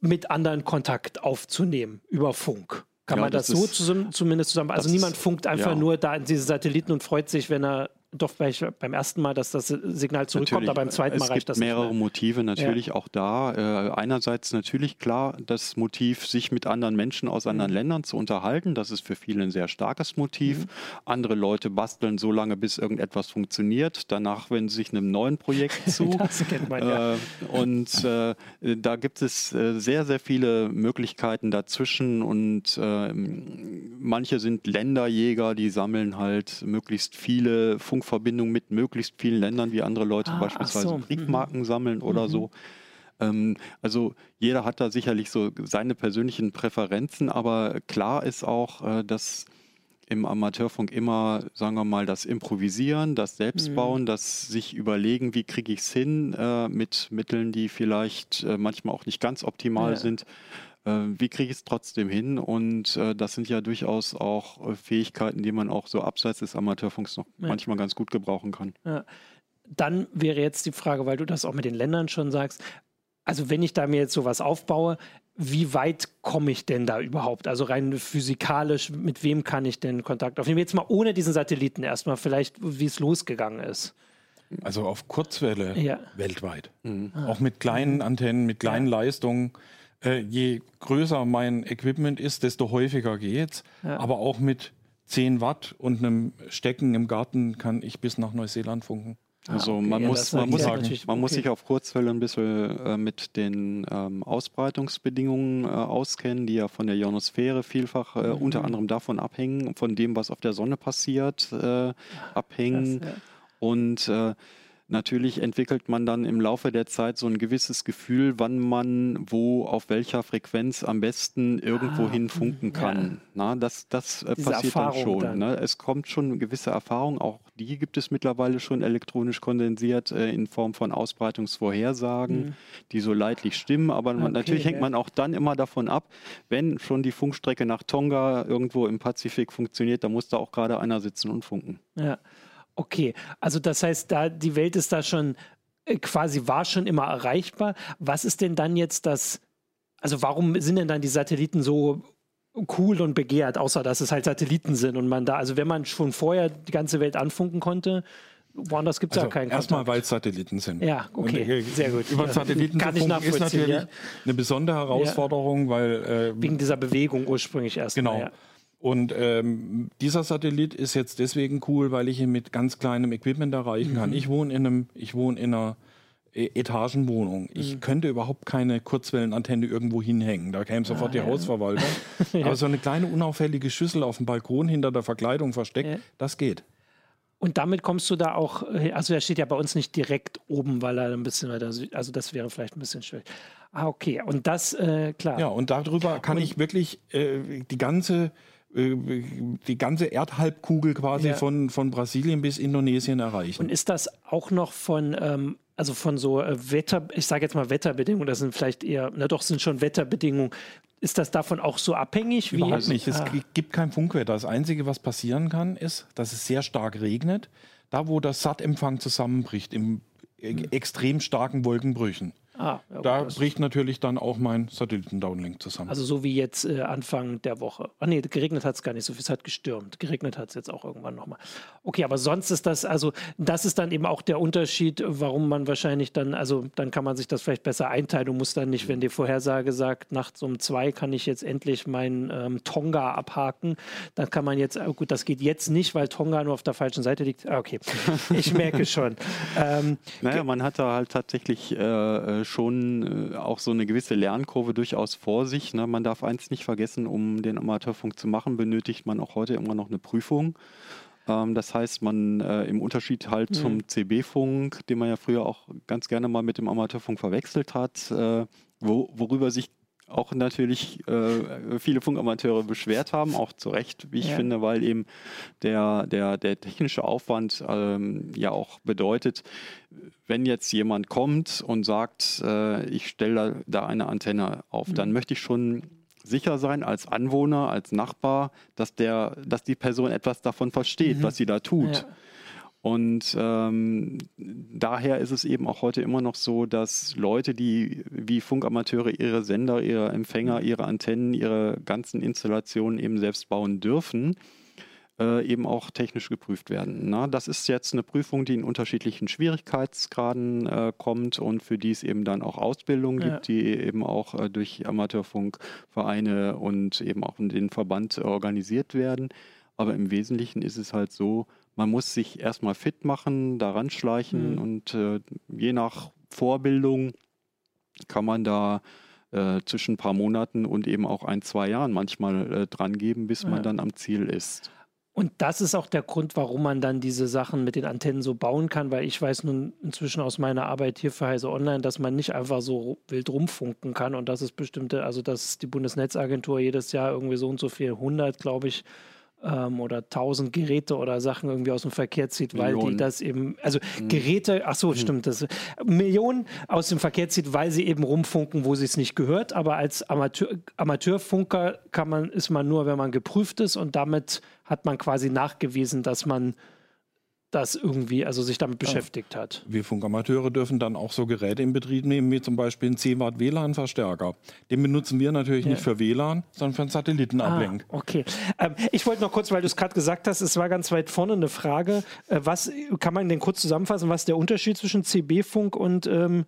mit anderen Kontakt aufzunehmen über Funk. Kann ja, man das, das so zusammen, zumindest zusammen? Also niemand funkt einfach ja. nur da in diese Satelliten und freut sich, wenn er doch beim ersten Mal, dass das Signal zurückkommt, natürlich. aber beim zweiten Mal es reicht das nicht. Es gibt mehrere Motive natürlich ja. auch da. Äh, einerseits natürlich klar das Motiv, sich mit anderen Menschen aus anderen mhm. Ländern zu unterhalten. Das ist für viele ein sehr starkes Motiv. Mhm. Andere Leute basteln so lange, bis irgendetwas funktioniert. Danach wenden sie sich einem neuen Projekt <laughs> zu. das kennt man, ja. Äh, und äh, da gibt es äh, sehr, sehr viele Möglichkeiten dazwischen und ähm, manche sind Länderjäger, die sammeln halt möglichst viele Funktionen Funkverbindung mit möglichst vielen Ländern, wie andere Leute ah, beispielsweise so. Briefmarken mhm. sammeln oder mhm. so. Ähm, also jeder hat da sicherlich so seine persönlichen Präferenzen, aber klar ist auch, äh, dass im Amateurfunk immer, sagen wir mal, das Improvisieren, das Selbstbauen, mhm. das sich überlegen, wie kriege ich es hin äh, mit Mitteln, die vielleicht äh, manchmal auch nicht ganz optimal ja. sind, wie kriege ich es trotzdem hin? Und äh, das sind ja durchaus auch äh, Fähigkeiten, die man auch so abseits des Amateurfunks noch ja. manchmal ganz gut gebrauchen kann. Ja. Dann wäre jetzt die Frage, weil du das auch mit den Ländern schon sagst, also wenn ich da mir jetzt sowas aufbaue, wie weit komme ich denn da überhaupt? Also rein physikalisch, mit wem kann ich denn Kontakt aufnehmen? Jetzt mal ohne diesen Satelliten erstmal, vielleicht wie es losgegangen ist. Also auf Kurzwelle ja. weltweit. Mhm. Auch mit kleinen Antennen, mit kleinen ja. Leistungen äh, je größer mein Equipment ist, desto häufiger geht's. Ja. Aber auch mit 10 Watt und einem Stecken im Garten kann ich bis nach Neuseeland funken. Ah, also okay. man, ja, muss, man, muss, sagen, man okay. muss sich auf Kurzwelle ein bisschen äh, mit den ähm, Ausbreitungsbedingungen äh, auskennen, die ja von der Ionosphäre vielfach äh, mhm. unter anderem davon abhängen, von dem, was auf der Sonne passiert, äh, abhängen. Das, ja. Und äh, Natürlich entwickelt man dann im Laufe der Zeit so ein gewisses Gefühl, wann man wo auf welcher Frequenz am besten irgendwo ah, hin funken kann. Ja. Na, das das äh, passiert Erfahrung dann schon. Dann. Ne? Es kommt schon eine gewisse Erfahrung, auch die gibt es mittlerweile schon elektronisch kondensiert äh, in Form von Ausbreitungsvorhersagen, mhm. die so leidlich stimmen. Aber man, okay, natürlich ja. hängt man auch dann immer davon ab, wenn schon die Funkstrecke nach Tonga irgendwo im Pazifik funktioniert, da muss da auch gerade einer sitzen und funken. Ja. Okay, also das heißt, da die Welt ist da schon äh, quasi war schon immer erreichbar. Was ist denn dann jetzt das? Also warum sind denn dann die Satelliten so cool und begehrt, außer dass es halt Satelliten sind und man da, also wenn man schon vorher die ganze Welt anfunken konnte, woanders gibt es also ja keinen Erstmal, weil es Satelliten sind. Ja, okay, und, äh, sehr gut. Über Satelliten Kann zu funken ist natürlich ja. eine besondere Herausforderung, ja. weil... Äh, Wegen dieser Bewegung ursprünglich erst. Genau. Mal, ja. Und ähm, dieser Satellit ist jetzt deswegen cool, weil ich ihn mit ganz kleinem Equipment erreichen kann. Mhm. Ich wohne in einem, ich wohne in einer e-, Etagenwohnung. Ich mhm. könnte überhaupt keine Kurzwellenantenne irgendwo hinhängen. Da käme sofort ah, die ja. Hausverwaltung. <laughs> ja. Aber so eine kleine unauffällige Schüssel auf dem Balkon hinter der Verkleidung versteckt, ja. das geht. Und damit kommst du da auch, also er steht ja bei uns nicht direkt oben, weil er ein bisschen weiter, also das wäre vielleicht ein bisschen schwierig. Ah, okay. Und das, äh, klar. Ja, und darüber kann und, ich wirklich äh, die ganze äh, die ganze Erdhalbkugel quasi ja. von, von Brasilien bis Indonesien erreichen. Und ist das auch noch von, ähm, also von so äh, Wetter, ich sage jetzt mal Wetterbedingungen, das sind vielleicht eher, na doch, sind schon Wetterbedingungen. Ist das davon auch so abhängig? Wie, Überhaupt nicht. Es ah. gibt kein Funkwetter. Das Einzige, was passieren kann, ist, dass es sehr stark regnet. Da, wo der SAT-Empfang zusammenbricht, im hm. extrem starken Wolkenbrüchen. Ah, ja, da bricht natürlich dann auch mein Satelliten-Downlink zusammen. Also so wie jetzt äh, Anfang der Woche. Ach nee, geregnet hat es gar nicht so viel, es hat gestürmt. Geregnet hat es jetzt auch irgendwann nochmal. Okay, aber sonst ist das, also das ist dann eben auch der Unterschied, warum man wahrscheinlich dann, also dann kann man sich das vielleicht besser einteilen und muss dann nicht, wenn die Vorhersage sagt, nachts um zwei kann ich jetzt endlich mein ähm, Tonga abhaken, dann kann man jetzt, oh gut, das geht jetzt nicht, weil Tonga nur auf der falschen Seite liegt. Ah, okay, <laughs> ich merke schon. Ähm, naja, man hat da halt tatsächlich äh, äh schon äh, auch so eine gewisse Lernkurve durchaus vor sich. Ne? Man darf eins nicht vergessen, um den Amateurfunk zu machen, benötigt man auch heute immer noch eine Prüfung. Ähm, das heißt, man äh, im Unterschied halt mhm. zum CB-Funk, den man ja früher auch ganz gerne mal mit dem Amateurfunk verwechselt hat, äh, wo, worüber sich auch natürlich äh, viele Funkamateure beschwert haben, auch zu Recht, wie ich ja. finde, weil eben der, der, der technische Aufwand ähm, ja auch bedeutet, wenn jetzt jemand kommt und sagt, äh, ich stelle da, da, eine Antenne auf, mhm. dann möchte ich schon sicher sein als Anwohner, als Nachbar, dass, der, dass die Person etwas davon versteht, mhm. was sie da tut. Ja. Und ähm, daher ist es eben auch heute immer noch so, dass Leute, die wie Funkamateure ihre Sender, ihre Empfänger, ihre Antennen, ihre ganzen Installationen eben selbst bauen dürfen, äh, eben auch technisch geprüft werden. Na, das ist jetzt eine Prüfung, die in unterschiedlichen Schwierigkeitsgraden äh, kommt und für die es eben dann auch Ausbildungen ja. gibt, die eben auch äh, durch Amateurfunkvereine und eben auch den Verband organisiert werden. Aber im Wesentlichen ist es halt so, man muss sich erstmal fit machen, daran schleichen mhm. und äh, je nach Vorbildung kann man da äh, zwischen ein paar Monaten und eben auch ein, zwei Jahren manchmal äh, dran geben, bis ja. man dann am Ziel ist. Und das ist auch der Grund, warum man dann diese Sachen mit den Antennen so bauen kann, weil ich weiß nun inzwischen aus meiner Arbeit hier für Heise Online, dass man nicht einfach so wild rumfunken kann und das ist bestimmte, also dass die Bundesnetzagentur jedes Jahr irgendwie so und so viel, 100 glaube ich, ähm, oder tausend Geräte oder Sachen irgendwie aus dem Verkehr zieht, weil Millionen. die das eben, also mhm. Geräte, ach so, mhm. stimmt, das Millionen aus dem Verkehr zieht, weil sie eben rumfunken, wo sie es nicht gehört. Aber als Amateur, Amateurfunker kann man, ist man nur, wenn man geprüft ist und damit hat man quasi nachgewiesen, dass man das irgendwie, also sich damit beschäftigt ja. hat. Wir Funkamateure dürfen dann auch so Geräte in Betrieb nehmen, wie zum Beispiel einen 10 Watt WLAN-Verstärker. Den benutzen wir natürlich ja. nicht für WLAN, sondern für einen Satellitenablenk. Ah, okay. Ähm, ich wollte noch kurz, weil du es gerade gesagt hast, es war ganz weit vorne eine Frage. Äh, was kann man denn kurz zusammenfassen, was der Unterschied zwischen CB-Funk und ähm,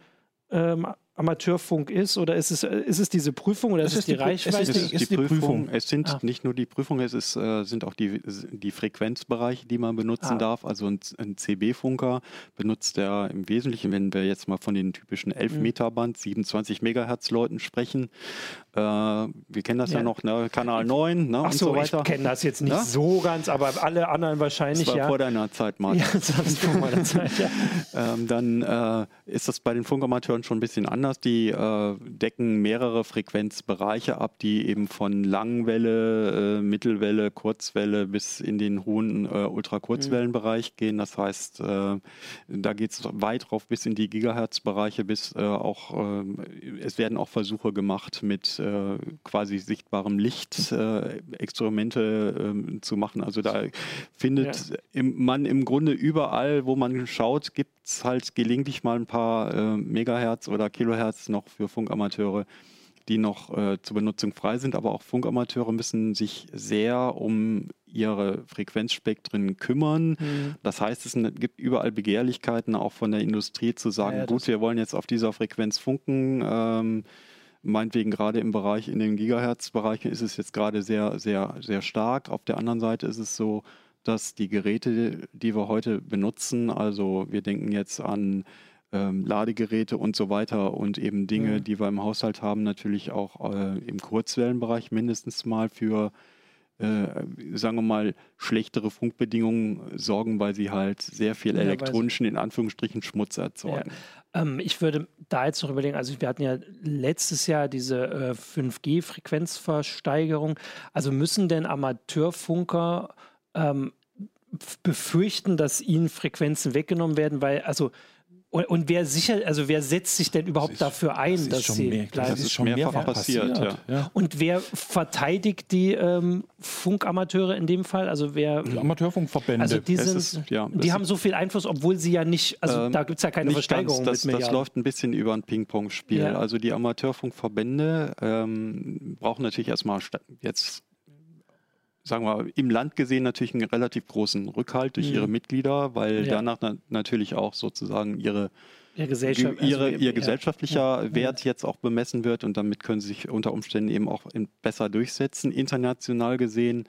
ähm, Amateurfunk ist? Oder ist es, ist es diese Prüfung oder ist es, ist die, die Reichweite? Es ist, ist die, die, Prüfung. Es sind ah. nicht nur die Prüfungen, es ist, äh, sind auch die, die Frequenzbereiche, die man benutzen ah. darf. Also ein, ein CB-Funker benutzt er im Wesentlichen, wenn wir jetzt mal von den typischen 11 mhm. Meter Band, 27 Megahertz Leuten sprechen. Äh, wir kennen das ja, ja noch, ne? Kanal 9 ne? Ach so, und so weiter. Ich kenne das jetzt nicht ja? so ganz, aber alle anderen wahrscheinlich. Das war ja. vor deiner Zeit, Martin. Ja, das war vor meiner Zeit, ja. <laughs> ähm, dann äh, ist das bei den Funkamateuren schon ein bisschen anders anders. Die äh, decken mehrere Frequenzbereiche ab, die eben von Langwelle, äh, Mittelwelle, Kurzwelle bis in den hohen äh, Ultrakurzwellenbereich mhm. gehen. Das heißt, äh, da geht es weit drauf bis in die Gigahertz-Bereiche, bis äh, auch, äh, es werden auch Versuche gemacht mit quasi sichtbarem Licht Experimente ähm, zu machen. Also da findet ja. im, man im Grunde überall, wo man schaut, gibt es halt gelegentlich mal ein paar Megahertz oder Kilohertz Kilohertz noch für Funkamateure, die noch äh, zur Benutzung frei sind. Aber auch Funkamateure müssen sich sehr um ihre Frequenzspektren kümmern. Mhm. Das heißt, es gibt überall Begehrlichkeiten, auch von der Industrie zu sagen, ja, gut, wir wollen jetzt auf dieser Frequenz funken. Ähm, meinetwegen gerade im Bereich, in den Gigahertz-Bereichen ist es jetzt gerade sehr, sehr, sehr stark. Auf der anderen Seite ist es so, dass die Geräte, die wir heute benutzen, also wir denken jetzt an ähm, Ladegeräte und so weiter und eben Dinge, mhm. die wir im Haushalt haben, natürlich auch äh, im Kurzwellenbereich mindestens mal für äh, sagen wir mal, schlechtere Funkbedingungen sorgen, weil sie halt sehr viel ja, elektronischen, in Anführungsstrichen, Schmutz erzeugen. Ja. Ähm, ich würde da jetzt noch überlegen, also wir hatten ja letztes Jahr diese äh, 5G-Frequenzversteigerung. Also müssen denn Amateurfunker ähm, befürchten, dass ihnen Frequenzen weggenommen werden, weil, also und, und, wer sicher, also wer setzt sich denn überhaupt ist, dafür ein, das dass sie mehr, bleiben? Das ist schon mehrfach, mehrfach passiert. passiert ja. Und wer verteidigt die ähm, Funkamateure in dem Fall? Also wer? Die Amateurfunkverbände. Also die, sind, ist, ja, die haben so viel Einfluss, obwohl sie ja nicht, also ähm, da gibt es ja keine Versteigerung ganz, das, das läuft ein bisschen über ein Ping-Pong-Spiel. Ja. Also die Amateurfunkverbände ähm, brauchen natürlich erstmal jetzt sagen wir, im Land gesehen natürlich einen relativ großen Rückhalt durch mhm. ihre Mitglieder, weil ja. danach na natürlich auch sozusagen ihre, ja, Gesellschaft, ihre, also, ihr gesellschaftlicher ja. Wert jetzt auch bemessen wird und damit können sie sich unter Umständen eben auch besser durchsetzen. International gesehen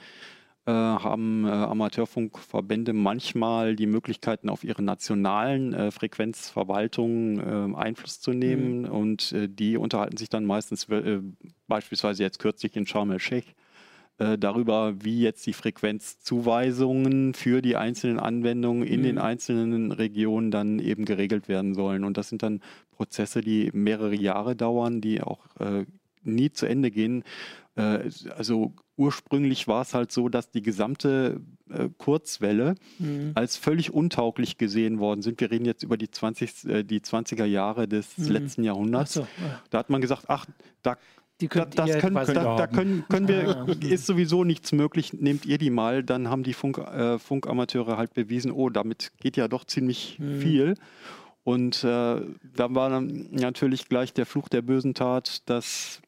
äh, haben äh, Amateurfunkverbände manchmal die Möglichkeiten auf ihre nationalen äh, Frequenzverwaltungen äh, Einfluss zu nehmen mhm. und äh, die unterhalten sich dann meistens äh, beispielsweise jetzt kürzlich in Sharm el-Sheikh äh, darüber, wie jetzt die Frequenzzuweisungen für die einzelnen Anwendungen in mhm. den einzelnen Regionen dann eben geregelt werden sollen. Und das sind dann Prozesse, die mehrere Jahre dauern, die auch äh, nie zu Ende gehen. Äh, also ursprünglich war es halt so, dass die gesamte äh, Kurzwelle mhm. als völlig untauglich gesehen worden sind. Wir reden jetzt über die, 20, äh, die 20er Jahre des mhm. letzten Jahrhunderts. So, ja. Da hat man gesagt, ach, da die könnt da, das können, da, da können, können wir, ist sowieso nichts möglich, nehmt ihr die mal, dann haben die Funk, äh, Funkamateure halt bewiesen, oh, damit geht ja doch ziemlich mhm. viel. Und äh, da war dann natürlich gleich der Fluch der bösen Tat, dass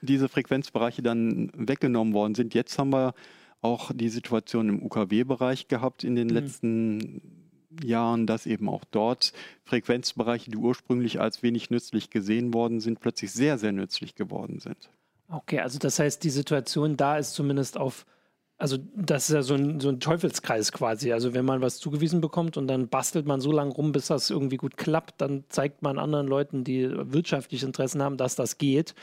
diese Frequenzbereiche dann weggenommen worden sind. Jetzt haben wir auch die Situation im UKW-Bereich gehabt in den mhm. letzten Jahren, dass eben auch dort Frequenzbereiche, die ursprünglich als wenig nützlich gesehen worden sind, plötzlich sehr, sehr nützlich geworden sind. Okay, also das heißt, die Situation da ist zumindest auf, also das ist ja so ein, so ein Teufelskreis quasi. Also wenn man was zugewiesen bekommt und dann bastelt man so lange rum, bis das irgendwie gut klappt, dann zeigt man anderen Leuten, die wirtschaftliche Interessen haben, dass das geht.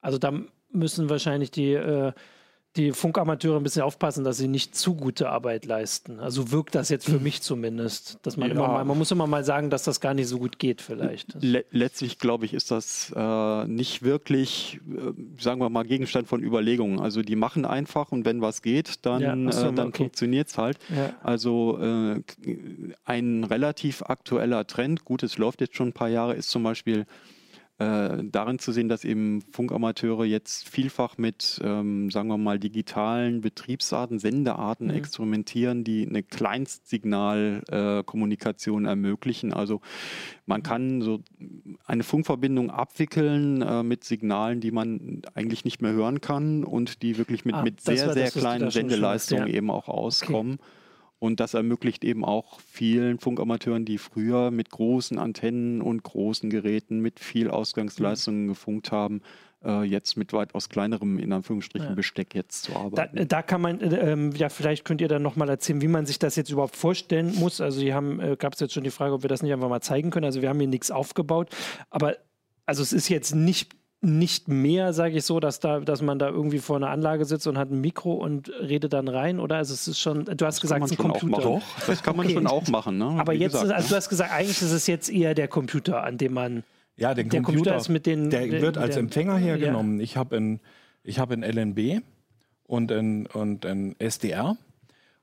Also da müssen wahrscheinlich die äh, die Funkamateure ein bisschen aufpassen, dass sie nicht zu gute Arbeit leisten. Also wirkt das jetzt für mich zumindest, dass man ja. immer mal, man muss immer mal sagen, dass das gar nicht so gut geht vielleicht. Le letztlich glaube ich, ist das äh, nicht wirklich, äh, sagen wir mal, Gegenstand von Überlegungen. Also die machen einfach und wenn was geht, dann, ja, so, äh, dann okay. funktioniert es halt. Ja. Also äh, ein relativ aktueller Trend, gut, es läuft jetzt schon ein paar Jahre, ist zum Beispiel äh, darin zu sehen, dass eben Funkamateure jetzt vielfach mit, ähm, sagen wir mal, digitalen Betriebsarten, Sendearten mhm. experimentieren, die eine Kleinstsignalkommunikation äh, ermöglichen. Also man kann so eine Funkverbindung abwickeln äh, mit Signalen, die man eigentlich nicht mehr hören kann und die wirklich mit, ah, mit sehr, sehr kleinen Sendeleistungen ja. eben auch auskommen. Okay. Und das ermöglicht eben auch vielen Funkamateuren, die früher mit großen Antennen und großen Geräten mit viel Ausgangsleistungen gefunkt haben, äh, jetzt mit weitaus kleinerem, in Anführungsstrichen, ja. Besteck jetzt zu arbeiten. Da, da kann man, äh, ähm, ja, vielleicht könnt ihr dann nochmal erzählen, wie man sich das jetzt überhaupt vorstellen muss. Also, hier äh, gab es jetzt schon die Frage, ob wir das nicht einfach mal zeigen können. Also, wir haben hier nichts aufgebaut, aber also es ist jetzt nicht nicht mehr, sage ich so, dass da, dass man da irgendwie vor einer Anlage sitzt und hat ein Mikro und redet dann rein, oder? Also es ist schon, du hast das gesagt, es ist ein Computer. Doch, das kann man <laughs> okay. schon auch machen. Ne? Aber Wie jetzt, gesagt, ist, also du hast gesagt, eigentlich ist es jetzt eher der Computer, an dem man. Ja, der, der Computer, ist mit den. Der wird als der, Empfänger hergenommen. Ja. Ich habe ein, hab ein LNB und ein, und ein SDR.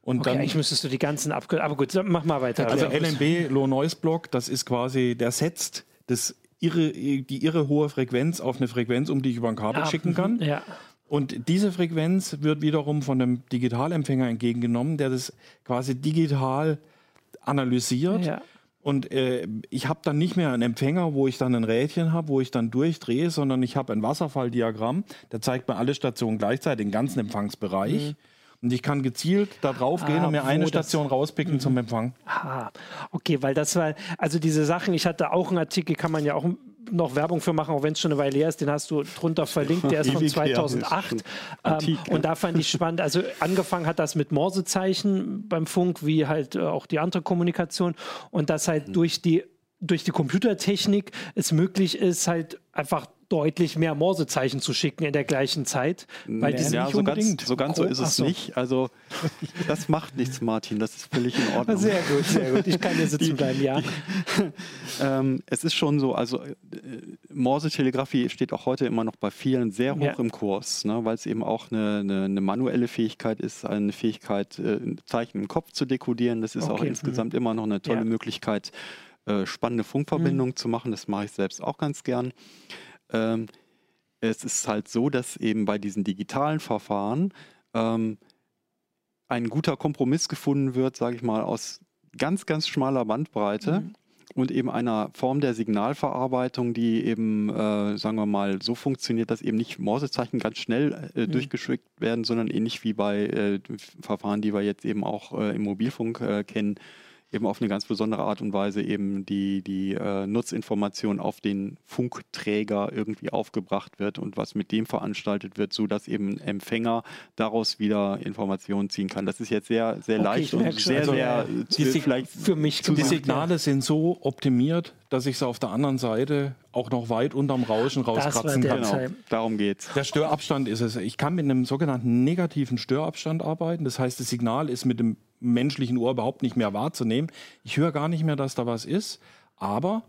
Und okay, dann, eigentlich müsstest du die ganzen Abkürzungen. Aber gut, mach mal weiter. Also LNB, Low Noise Block, das ist quasi, der setzt das irre, die irre hohe Frequenz auf eine Frequenz um, die ich über ein Kabel ah, schicken kann. Ja. Und diese Frequenz wird wiederum von einem Digitalempfänger entgegengenommen, der das quasi digital analysiert. Ja. Und äh, ich habe dann nicht mehr einen Empfänger, wo ich dann ein Rädchen habe, wo ich dann durchdrehe, sondern ich habe ein Wasserfalldiagramm, der zeigt mir alle Stationen gleichzeitig, den ganzen Empfangsbereich. Mhm. Und ich kann gezielt da drauf gehen ah, und mir eine Station rauspicken mhm. zum Empfang. Ah, okay, weil das war, also diese Sachen, ich hatte auch einen Artikel, kann man ja auch noch Werbung für machen, auch wenn es schon eine Weile her ist. Den hast du drunter verlinkt. Der ist von <laughs> 2008. Ähm, und da fand ich spannend. Also angefangen hat das mit Morsezeichen beim Funk, wie halt äh, auch die andere Kommunikation. Und das halt mhm. durch die durch die Computertechnik es möglich ist, halt einfach deutlich mehr Morsezeichen zu schicken in der gleichen Zeit. Weil die ja, so ganz, so ganz so ist es so. nicht. Also das macht nichts, Martin. Das ist völlig in Ordnung. Sehr gut, sehr gut. Ich kann hier sitzen bleiben, ja. <laughs> ähm, es ist schon so, also äh, Morse-Telegrafie steht auch heute immer noch bei vielen sehr hoch ja. im Kurs, ne, weil es eben auch eine, eine, eine, manuelle Fähigkeit ist, eine Fähigkeit, äh, Zeichen im Kopf zu dekodieren. Das ist okay. auch insgesamt mhm. immer noch eine tolle ja. Möglichkeit, äh, spannende Funkverbindungen mhm. zu machen. Das mache ich selbst auch ganz gern. Ähm, es ist halt so, dass eben bei diesen digitalen Verfahren ähm, ein guter Kompromiss gefunden wird, sage ich mal, aus ganz, ganz schmaler Bandbreite. Mhm. Und eben einer Form der Signalverarbeitung, die eben, äh, sagen wir mal, so funktioniert, dass eben nicht Morsezeichen ganz schnell äh, mhm. durchgeschickt werden, sondern ähnlich wie bei äh, Verfahren, die wir jetzt eben auch äh, im Mobilfunk äh, kennen, eben auf eine ganz besondere Art und Weise eben die, die äh, Nutzinformation auf den Funkträger irgendwie aufgebracht wird und was mit dem veranstaltet wird, sodass eben ein Empfänger daraus wieder Informationen ziehen kann. Das ist jetzt sehr, sehr okay, leicht und sehr, also, sehr die, vielleicht für mich Die Signale sind so optimiert, dass ich sie auf der anderen Seite auch noch weit unterm Rauschen rauskratzen kann. Genau, darum geht's. Der Störabstand ist es. Ich kann mit einem sogenannten negativen Störabstand arbeiten. Das heißt, das Signal ist mit dem menschlichen Ohr überhaupt nicht mehr wahrzunehmen. Ich höre gar nicht mehr, dass da was ist, aber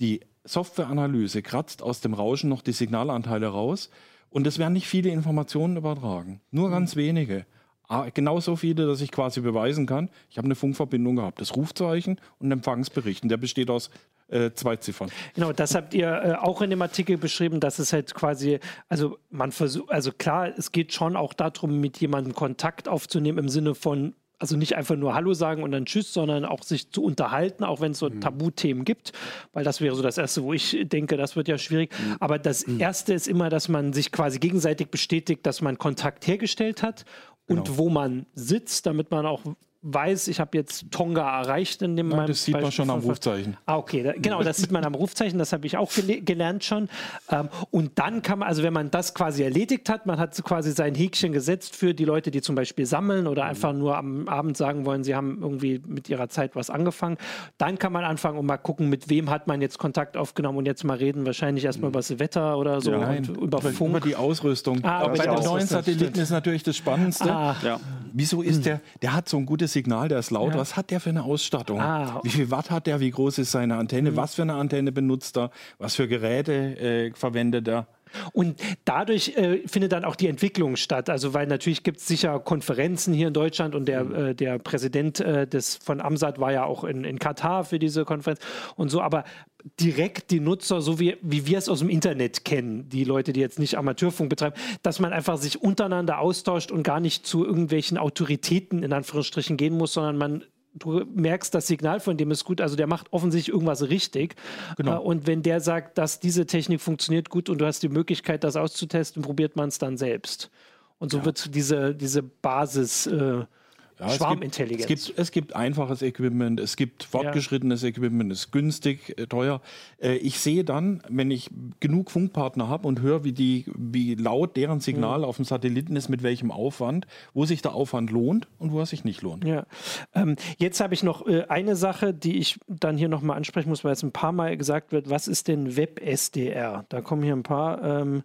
die Softwareanalyse kratzt aus dem Rauschen noch die Signalanteile raus und es werden nicht viele Informationen übertragen, nur mhm. ganz wenige. Genauso viele, dass ich quasi beweisen kann, ich habe eine Funkverbindung gehabt. Das Rufzeichen und Empfangsberichten, der besteht aus äh, zwei Ziffern. Genau, das habt ihr äh, auch in dem Artikel beschrieben, dass es halt quasi, also man versucht, also klar, es geht schon auch darum, mit jemandem Kontakt aufzunehmen im Sinne von also nicht einfach nur Hallo sagen und dann Tschüss, sondern auch sich zu unterhalten, auch wenn es so mhm. Tabuthemen gibt, weil das wäre so das Erste, wo ich denke, das wird ja schwierig. Mhm. Aber das mhm. Erste ist immer, dass man sich quasi gegenseitig bestätigt, dass man Kontakt hergestellt hat und genau. wo man sitzt, damit man auch weiß, ich habe jetzt Tonga erreicht in dem ja, Das sieht Beispiel man schon am Rufzeichen. Ah, okay, da, genau, das sieht man am Rufzeichen, das habe ich auch gele gelernt schon. Ähm, und dann kann man, also wenn man das quasi erledigt hat, man hat quasi sein Häkchen gesetzt für die Leute, die zum Beispiel sammeln oder mhm. einfach nur am Abend sagen wollen, sie haben irgendwie mit ihrer Zeit was angefangen, dann kann man anfangen und mal gucken, mit wem hat man jetzt Kontakt aufgenommen und jetzt mal reden, wahrscheinlich erstmal mhm. über das Wetter oder so ja, nein, über Funk. Über die Ausrüstung. Ah, Aber bei den neuen Satelliten ist natürlich das Spannendste. Ah. Ja. Wieso ist mhm. der, der hat so ein gutes Signal, der ist laut. Ja. Was hat der für eine Ausstattung? Ah. Wie viel Watt hat der? Wie groß ist seine Antenne? Mhm. Was für eine Antenne benutzt er? Was für Geräte äh, verwendet er? Und dadurch äh, findet dann auch die Entwicklung statt. Also, weil natürlich gibt es sicher Konferenzen hier in Deutschland und der, mhm. äh, der Präsident äh, des, von Amsat war ja auch in, in Katar für diese Konferenz und so. Aber direkt die Nutzer, so wie, wie wir es aus dem Internet kennen, die Leute, die jetzt nicht Amateurfunk betreiben, dass man einfach sich untereinander austauscht und gar nicht zu irgendwelchen Autoritäten in Anführungsstrichen gehen muss, sondern man du merkst, das Signal von dem ist gut, also der macht offensichtlich irgendwas richtig. Genau. Äh, und wenn der sagt, dass diese Technik funktioniert gut und du hast die Möglichkeit, das auszutesten, probiert man es dann selbst. Und so ja. wird diese, diese Basis äh, ja, Schwarmintelligenz. Es gibt, es, gibt, es gibt, einfaches Equipment, es gibt fortgeschrittenes ja. Equipment, es ist günstig, äh, teuer. Äh, ich sehe dann, wenn ich genug Funkpartner habe und höre, wie, die, wie laut deren Signal mhm. auf dem Satelliten ist, mit welchem Aufwand, wo sich der Aufwand lohnt und wo er sich nicht lohnt. Ja. Ähm, jetzt habe ich noch äh, eine Sache, die ich dann hier nochmal ansprechen muss, weil es ein paar Mal gesagt wird, was ist denn WebSDR? Da kommen hier ein paar... Ähm,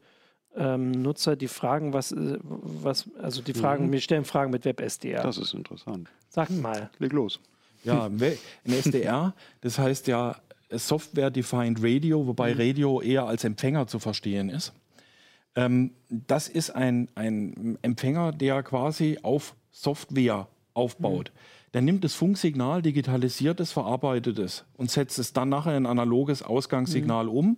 ähm, Nutzer, die fragen, was, äh, was also die Fragen, mhm. wir stellen Fragen mit WebSDR. Das ist interessant. Sag mal. Leg los. Ja, ein SDR, das heißt ja Software Defined Radio, wobei mhm. Radio eher als Empfänger zu verstehen ist. Ähm, das ist ein, ein Empfänger, der quasi auf Software aufbaut. Mhm. Der nimmt das Funksignal, digitalisiert es, verarbeitet es und setzt es dann nachher in ein analoges Ausgangssignal mhm. um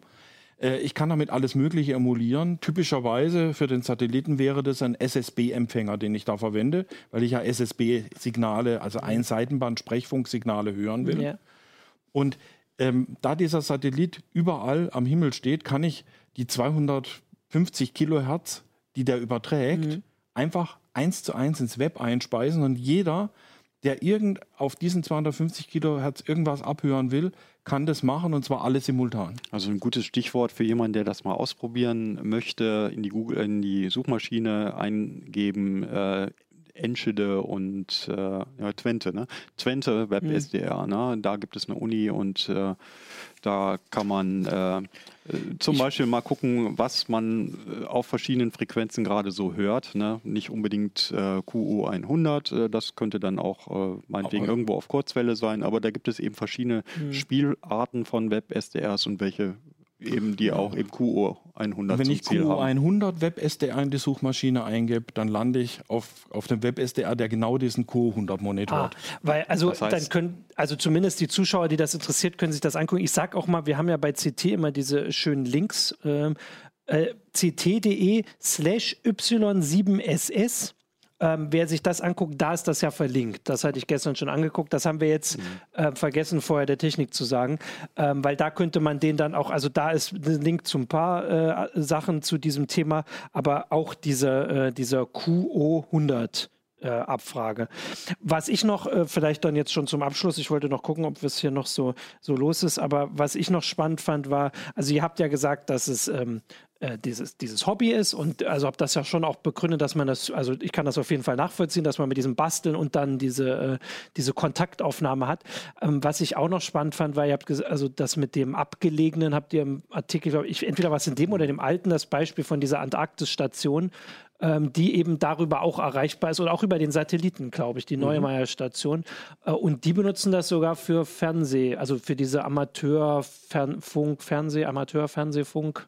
äh, ich kann damit alles Mögliche emulieren. Typischerweise für den Satelliten wäre das ein SSB-Empfänger, den ich da verwende, weil ich ja SSB-Signale, also Einseitenband-Sprechfunksignale hören will. Ja. Und ähm, da dieser Satellit überall am Himmel steht, kann ich die 250 Kilohertz, die der überträgt, mhm. einfach eins zu eins ins Web einspeisen und jeder der irgend auf diesen 250 Kilohertz irgendwas abhören will, kann das machen und zwar alles simultan. Also ein gutes Stichwort für jemanden, der das mal ausprobieren möchte, in die Google, in die Suchmaschine eingeben, äh, Enschede und äh, ja, Twente, ne? Twente Web mhm. SDR, ne? Da gibt es eine Uni und äh, da kann man äh, zum ich Beispiel mal gucken, was man äh, auf verschiedenen Frequenzen gerade so hört. Ne? Nicht unbedingt äh, QO 100, äh, das könnte dann auch äh, meinetwegen aber irgendwo auf Kurzwelle sein, aber da gibt es eben verschiedene mhm. Spielarten von Web-SDRs und welche eben die auch im QO 100 Wenn ich QO 100 WebSDR in die Suchmaschine eingebe, dann lande ich auf, auf dem WebSDR, der genau diesen QO 100 monitort. Ah, weil also das heißt, dann können also zumindest die Zuschauer, die das interessiert, können sich das angucken. Ich sage auch mal, wir haben ja bei CT immer diese schönen Links. Ähm, äh, ct.de slash y7ss ähm, wer sich das anguckt, da ist das ja verlinkt. Das hatte ich gestern schon angeguckt. Das haben wir jetzt mhm. äh, vergessen, vorher der Technik zu sagen, ähm, weil da könnte man den dann auch, also da ist ein Link zu ein paar äh, Sachen zu diesem Thema, aber auch diese, äh, dieser QO 100. Äh, Abfrage. Was ich noch, äh, vielleicht dann jetzt schon zum Abschluss, ich wollte noch gucken, ob es hier noch so, so los ist, aber was ich noch spannend fand, war, also ihr habt ja gesagt, dass es ähm, äh, dieses, dieses Hobby ist und also habe das ja schon auch begründet, dass man das, also ich kann das auf jeden Fall nachvollziehen, dass man mit diesem Basteln und dann diese, äh, diese Kontaktaufnahme hat. Ähm, was ich auch noch spannend fand, war, ihr habt also das mit dem Abgelegenen habt ihr im Artikel, glaube ich, entweder was in dem oder dem alten, das Beispiel von dieser Antarktisstation, ähm, die eben darüber auch erreichbar ist oder auch über den Satelliten, glaube ich, die mhm. Station. Äh, und die benutzen das sogar für Fernseh, also für diese Amateurfunk, Fernseh, Amateurfernsehfunk.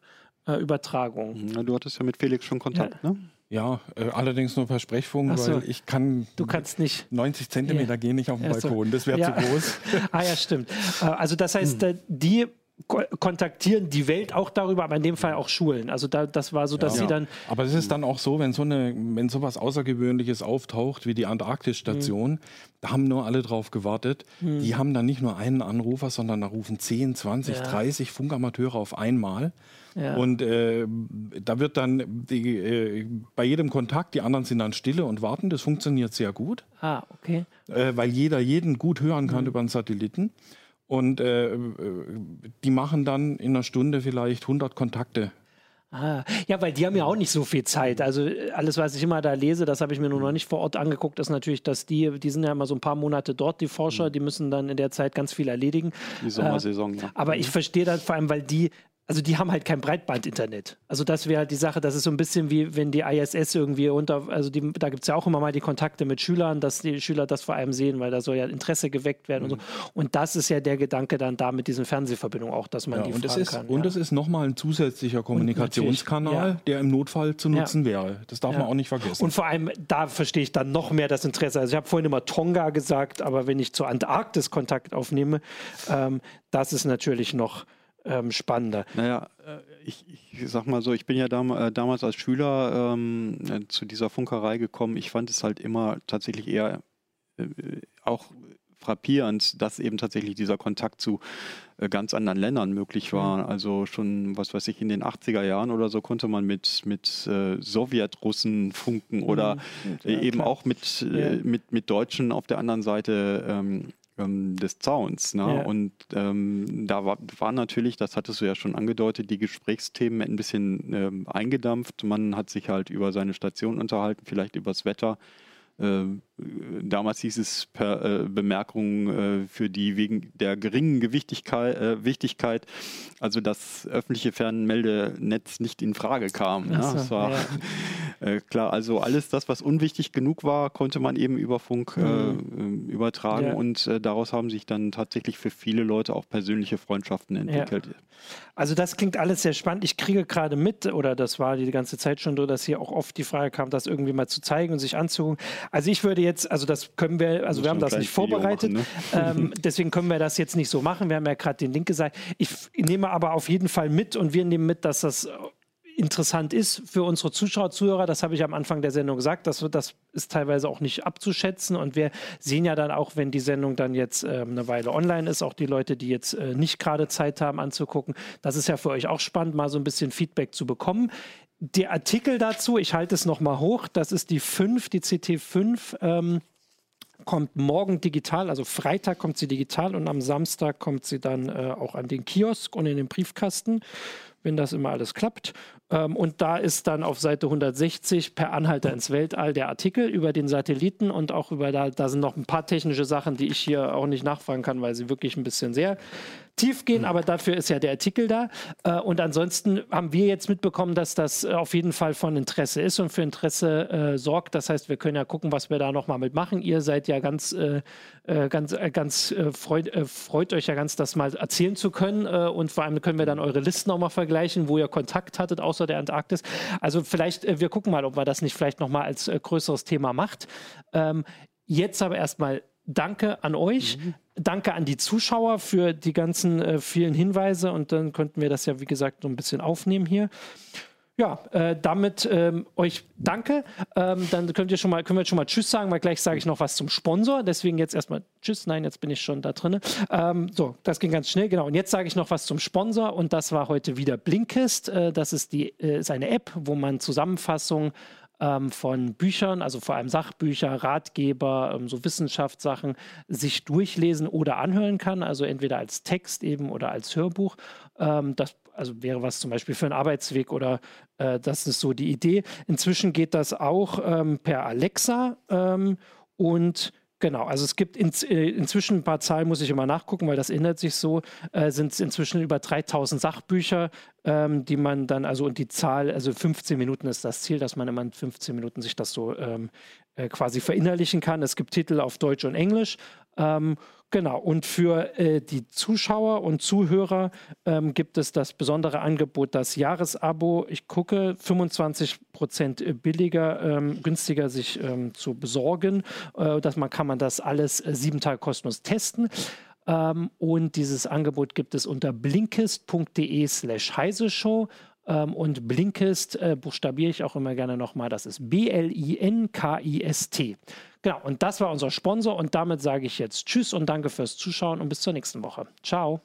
Äh, Übertragung. Na, du hattest ja mit Felix schon Kontakt, ja. ne? Ja, äh, allerdings nur per Sprechfunk, so. weil ich kann du kannst nicht 90 Zentimeter ja. gehen nicht auf den Balkon, das wäre ja. zu groß. <laughs> ah ja, stimmt. Äh, also das heißt, hm. die kontaktieren die Welt auch darüber, aber in dem Fall auch Schulen. Also da, das war so, dass ja. sie dann. Aber es ist dann auch so, wenn so eine, wenn sowas Außergewöhnliches auftaucht wie die Antarktisstation, mhm. da haben nur alle drauf gewartet. Mhm. Die haben dann nicht nur einen Anrufer, sondern da rufen 10, 20, ja. 30 Funkamateure auf einmal. Ja. Und äh, da wird dann die, äh, bei jedem Kontakt, die anderen sind dann stille und warten. Das funktioniert sehr gut. Ah, okay. Äh, weil jeder jeden gut hören kann mhm. über den Satelliten. Und äh, die machen dann in einer Stunde vielleicht 100 Kontakte. Ah, ja, weil die haben ja auch nicht so viel Zeit. Also alles, was ich immer da lese, das habe ich mir nur noch nicht vor Ort angeguckt, ist natürlich, dass die, die sind ja immer so ein paar Monate dort, die Forscher, mhm. die müssen dann in der Zeit ganz viel erledigen. Die Sommersaison, äh, ja. Aber ich verstehe das vor allem, weil die also die haben halt kein Breitband-Internet. Also das wäre halt die Sache, das ist so ein bisschen wie wenn die ISS irgendwie unter, also die, da gibt es ja auch immer mal die Kontakte mit Schülern, dass die Schüler das vor allem sehen, weil da soll ja Interesse geweckt werden mhm. und so. Und das ist ja der Gedanke dann da mit diesen Fernsehverbindungen auch, dass man ja, die und fragen ist, kann. Und es ja. ist nochmal ein zusätzlicher Kommunikationskanal, ja. der im Notfall zu nutzen wäre. Das darf man auch nicht vergessen. Und vor allem, da verstehe ich dann noch mehr das Interesse. Also ich habe vorhin immer Tonga gesagt, aber wenn ich zur Antarktis Kontakt aufnehme, ähm, das ist natürlich noch ähm, spannender. Naja, äh, ich, ich, sag mal so, ich bin ja dam äh, damals als Schüler ähm, äh, zu dieser Funkerei gekommen. Ich fand es halt immer tatsächlich eher äh, auch frappierend, dass eben tatsächlich dieser Kontakt zu äh, ganz anderen Ländern möglich war. Mhm. Also schon, was weiß ich, in den 80er Jahren oder so konnte man mit, mit äh, Sowjetrussen funken oder mhm. ja, eben klar. auch mit, ja. mit, mit Deutschen auf der anderen Seite ähm, ähm, des Zauns. Ne? Ja. Und ähm, da war, war, natürlich, das hattest du ja schon angedeutet, die Gesprächsthemen ein bisschen ähm, eingedampft. Man hat sich halt über seine Station unterhalten, vielleicht übers Wetter. Äh, damals hieß es per äh, Bemerkung äh, für die wegen der geringen Gewichtigkeit, äh, Wichtigkeit, also das öffentliche Fernmeldenetz nicht in Frage kam. Ja, so, das war ja. <laughs> Äh, klar, also alles das, was unwichtig genug war, konnte man eben über Funk äh, mhm. übertragen ja. und daraus haben sich dann tatsächlich für viele Leute auch persönliche Freundschaften entwickelt. Also das klingt alles sehr spannend. Ich kriege gerade mit, oder das war die ganze Zeit schon so, dass hier auch oft die Frage kam, das irgendwie mal zu zeigen und sich anzugucken. Also ich würde jetzt, also das können wir, also wir haben das nicht vorbereitet, machen, ne? ähm, <laughs> deswegen können wir das jetzt nicht so machen. Wir haben ja gerade den Link gesagt. Ich nehme aber auf jeden Fall mit und wir nehmen mit, dass das interessant ist für unsere Zuschauer, Zuhörer. Das habe ich am Anfang der Sendung gesagt. Das, das ist teilweise auch nicht abzuschätzen. Und wir sehen ja dann auch, wenn die Sendung dann jetzt äh, eine Weile online ist, auch die Leute, die jetzt äh, nicht gerade Zeit haben anzugucken. Das ist ja für euch auch spannend, mal so ein bisschen Feedback zu bekommen. Der Artikel dazu, ich halte es nochmal hoch, das ist die 5, die CT5. Ähm, kommt morgen digital, also Freitag kommt sie digital und am Samstag kommt sie dann äh, auch an den Kiosk und in den Briefkasten wenn das immer alles klappt. Ähm, und da ist dann auf Seite 160 per Anhalter ins Weltall der Artikel über den Satelliten und auch über da, da sind noch ein paar technische Sachen, die ich hier auch nicht nachfragen kann, weil sie wirklich ein bisschen sehr tief gehen, aber dafür ist ja der Artikel da. Äh, und ansonsten haben wir jetzt mitbekommen, dass das auf jeden Fall von Interesse ist und für Interesse äh, sorgt. Das heißt, wir können ja gucken, was wir da nochmal mitmachen. Ihr seid ja ganz, äh, äh ganz, äh, ganz äh, freut, freut euch ja ganz, das mal erzählen zu können. und vor allem können wir dann eure Listen auch mal vergleichen, wo ihr Kontakt hattet, außer der Antarktis. Also vielleicht, wir gucken mal, ob man das nicht vielleicht nochmal als größeres Thema macht. Ähm, jetzt aber erstmal Danke an euch. Mhm. Danke an die Zuschauer für die ganzen äh, vielen Hinweise und dann könnten wir das ja, wie gesagt, so ein bisschen aufnehmen hier. Ja, äh, damit ähm, euch danke. Ähm, dann könnt ihr schon mal, können wir jetzt schon mal Tschüss sagen, weil gleich sage ich noch was zum Sponsor. Deswegen jetzt erstmal Tschüss. Nein, jetzt bin ich schon da drin. Ähm, so, das ging ganz schnell, genau. Und jetzt sage ich noch was zum Sponsor und das war heute wieder Blinkist. Äh, das ist, die, äh, ist eine App, wo man Zusammenfassungen ähm, von Büchern, also vor allem Sachbücher, Ratgeber, ähm, so Wissenschaftssachen, sich durchlesen oder anhören kann, also entweder als Text eben oder als Hörbuch. Ähm, das also wäre was zum Beispiel für einen Arbeitsweg oder äh, das ist so die Idee. Inzwischen geht das auch ähm, per Alexa ähm, und Genau, also es gibt in, äh, inzwischen ein paar Zahlen, muss ich immer nachgucken, weil das ändert sich so, äh, sind es inzwischen über 3000 Sachbücher, ähm, die man dann, also und die Zahl, also 15 Minuten ist das Ziel, dass man immer in 15 Minuten sich das so ähm, äh, quasi verinnerlichen kann. Es gibt Titel auf Deutsch und Englisch. Ähm, Genau, und für äh, die Zuschauer und Zuhörer ähm, gibt es das besondere Angebot, das Jahresabo. Ich gucke, 25 Prozent billiger, ähm, günstiger sich ähm, zu besorgen. Äh, dass man kann man das alles äh, sieben Tage kostenlos testen. Ähm, und dieses Angebot gibt es unter blinkist.de slash heise show. Ähm, und Blinkist äh, buchstabiere ich auch immer gerne nochmal. Das ist B-L-I-N-K-I-S-T. Genau, und das war unser Sponsor. Und damit sage ich jetzt Tschüss und danke fürs Zuschauen und bis zur nächsten Woche. Ciao.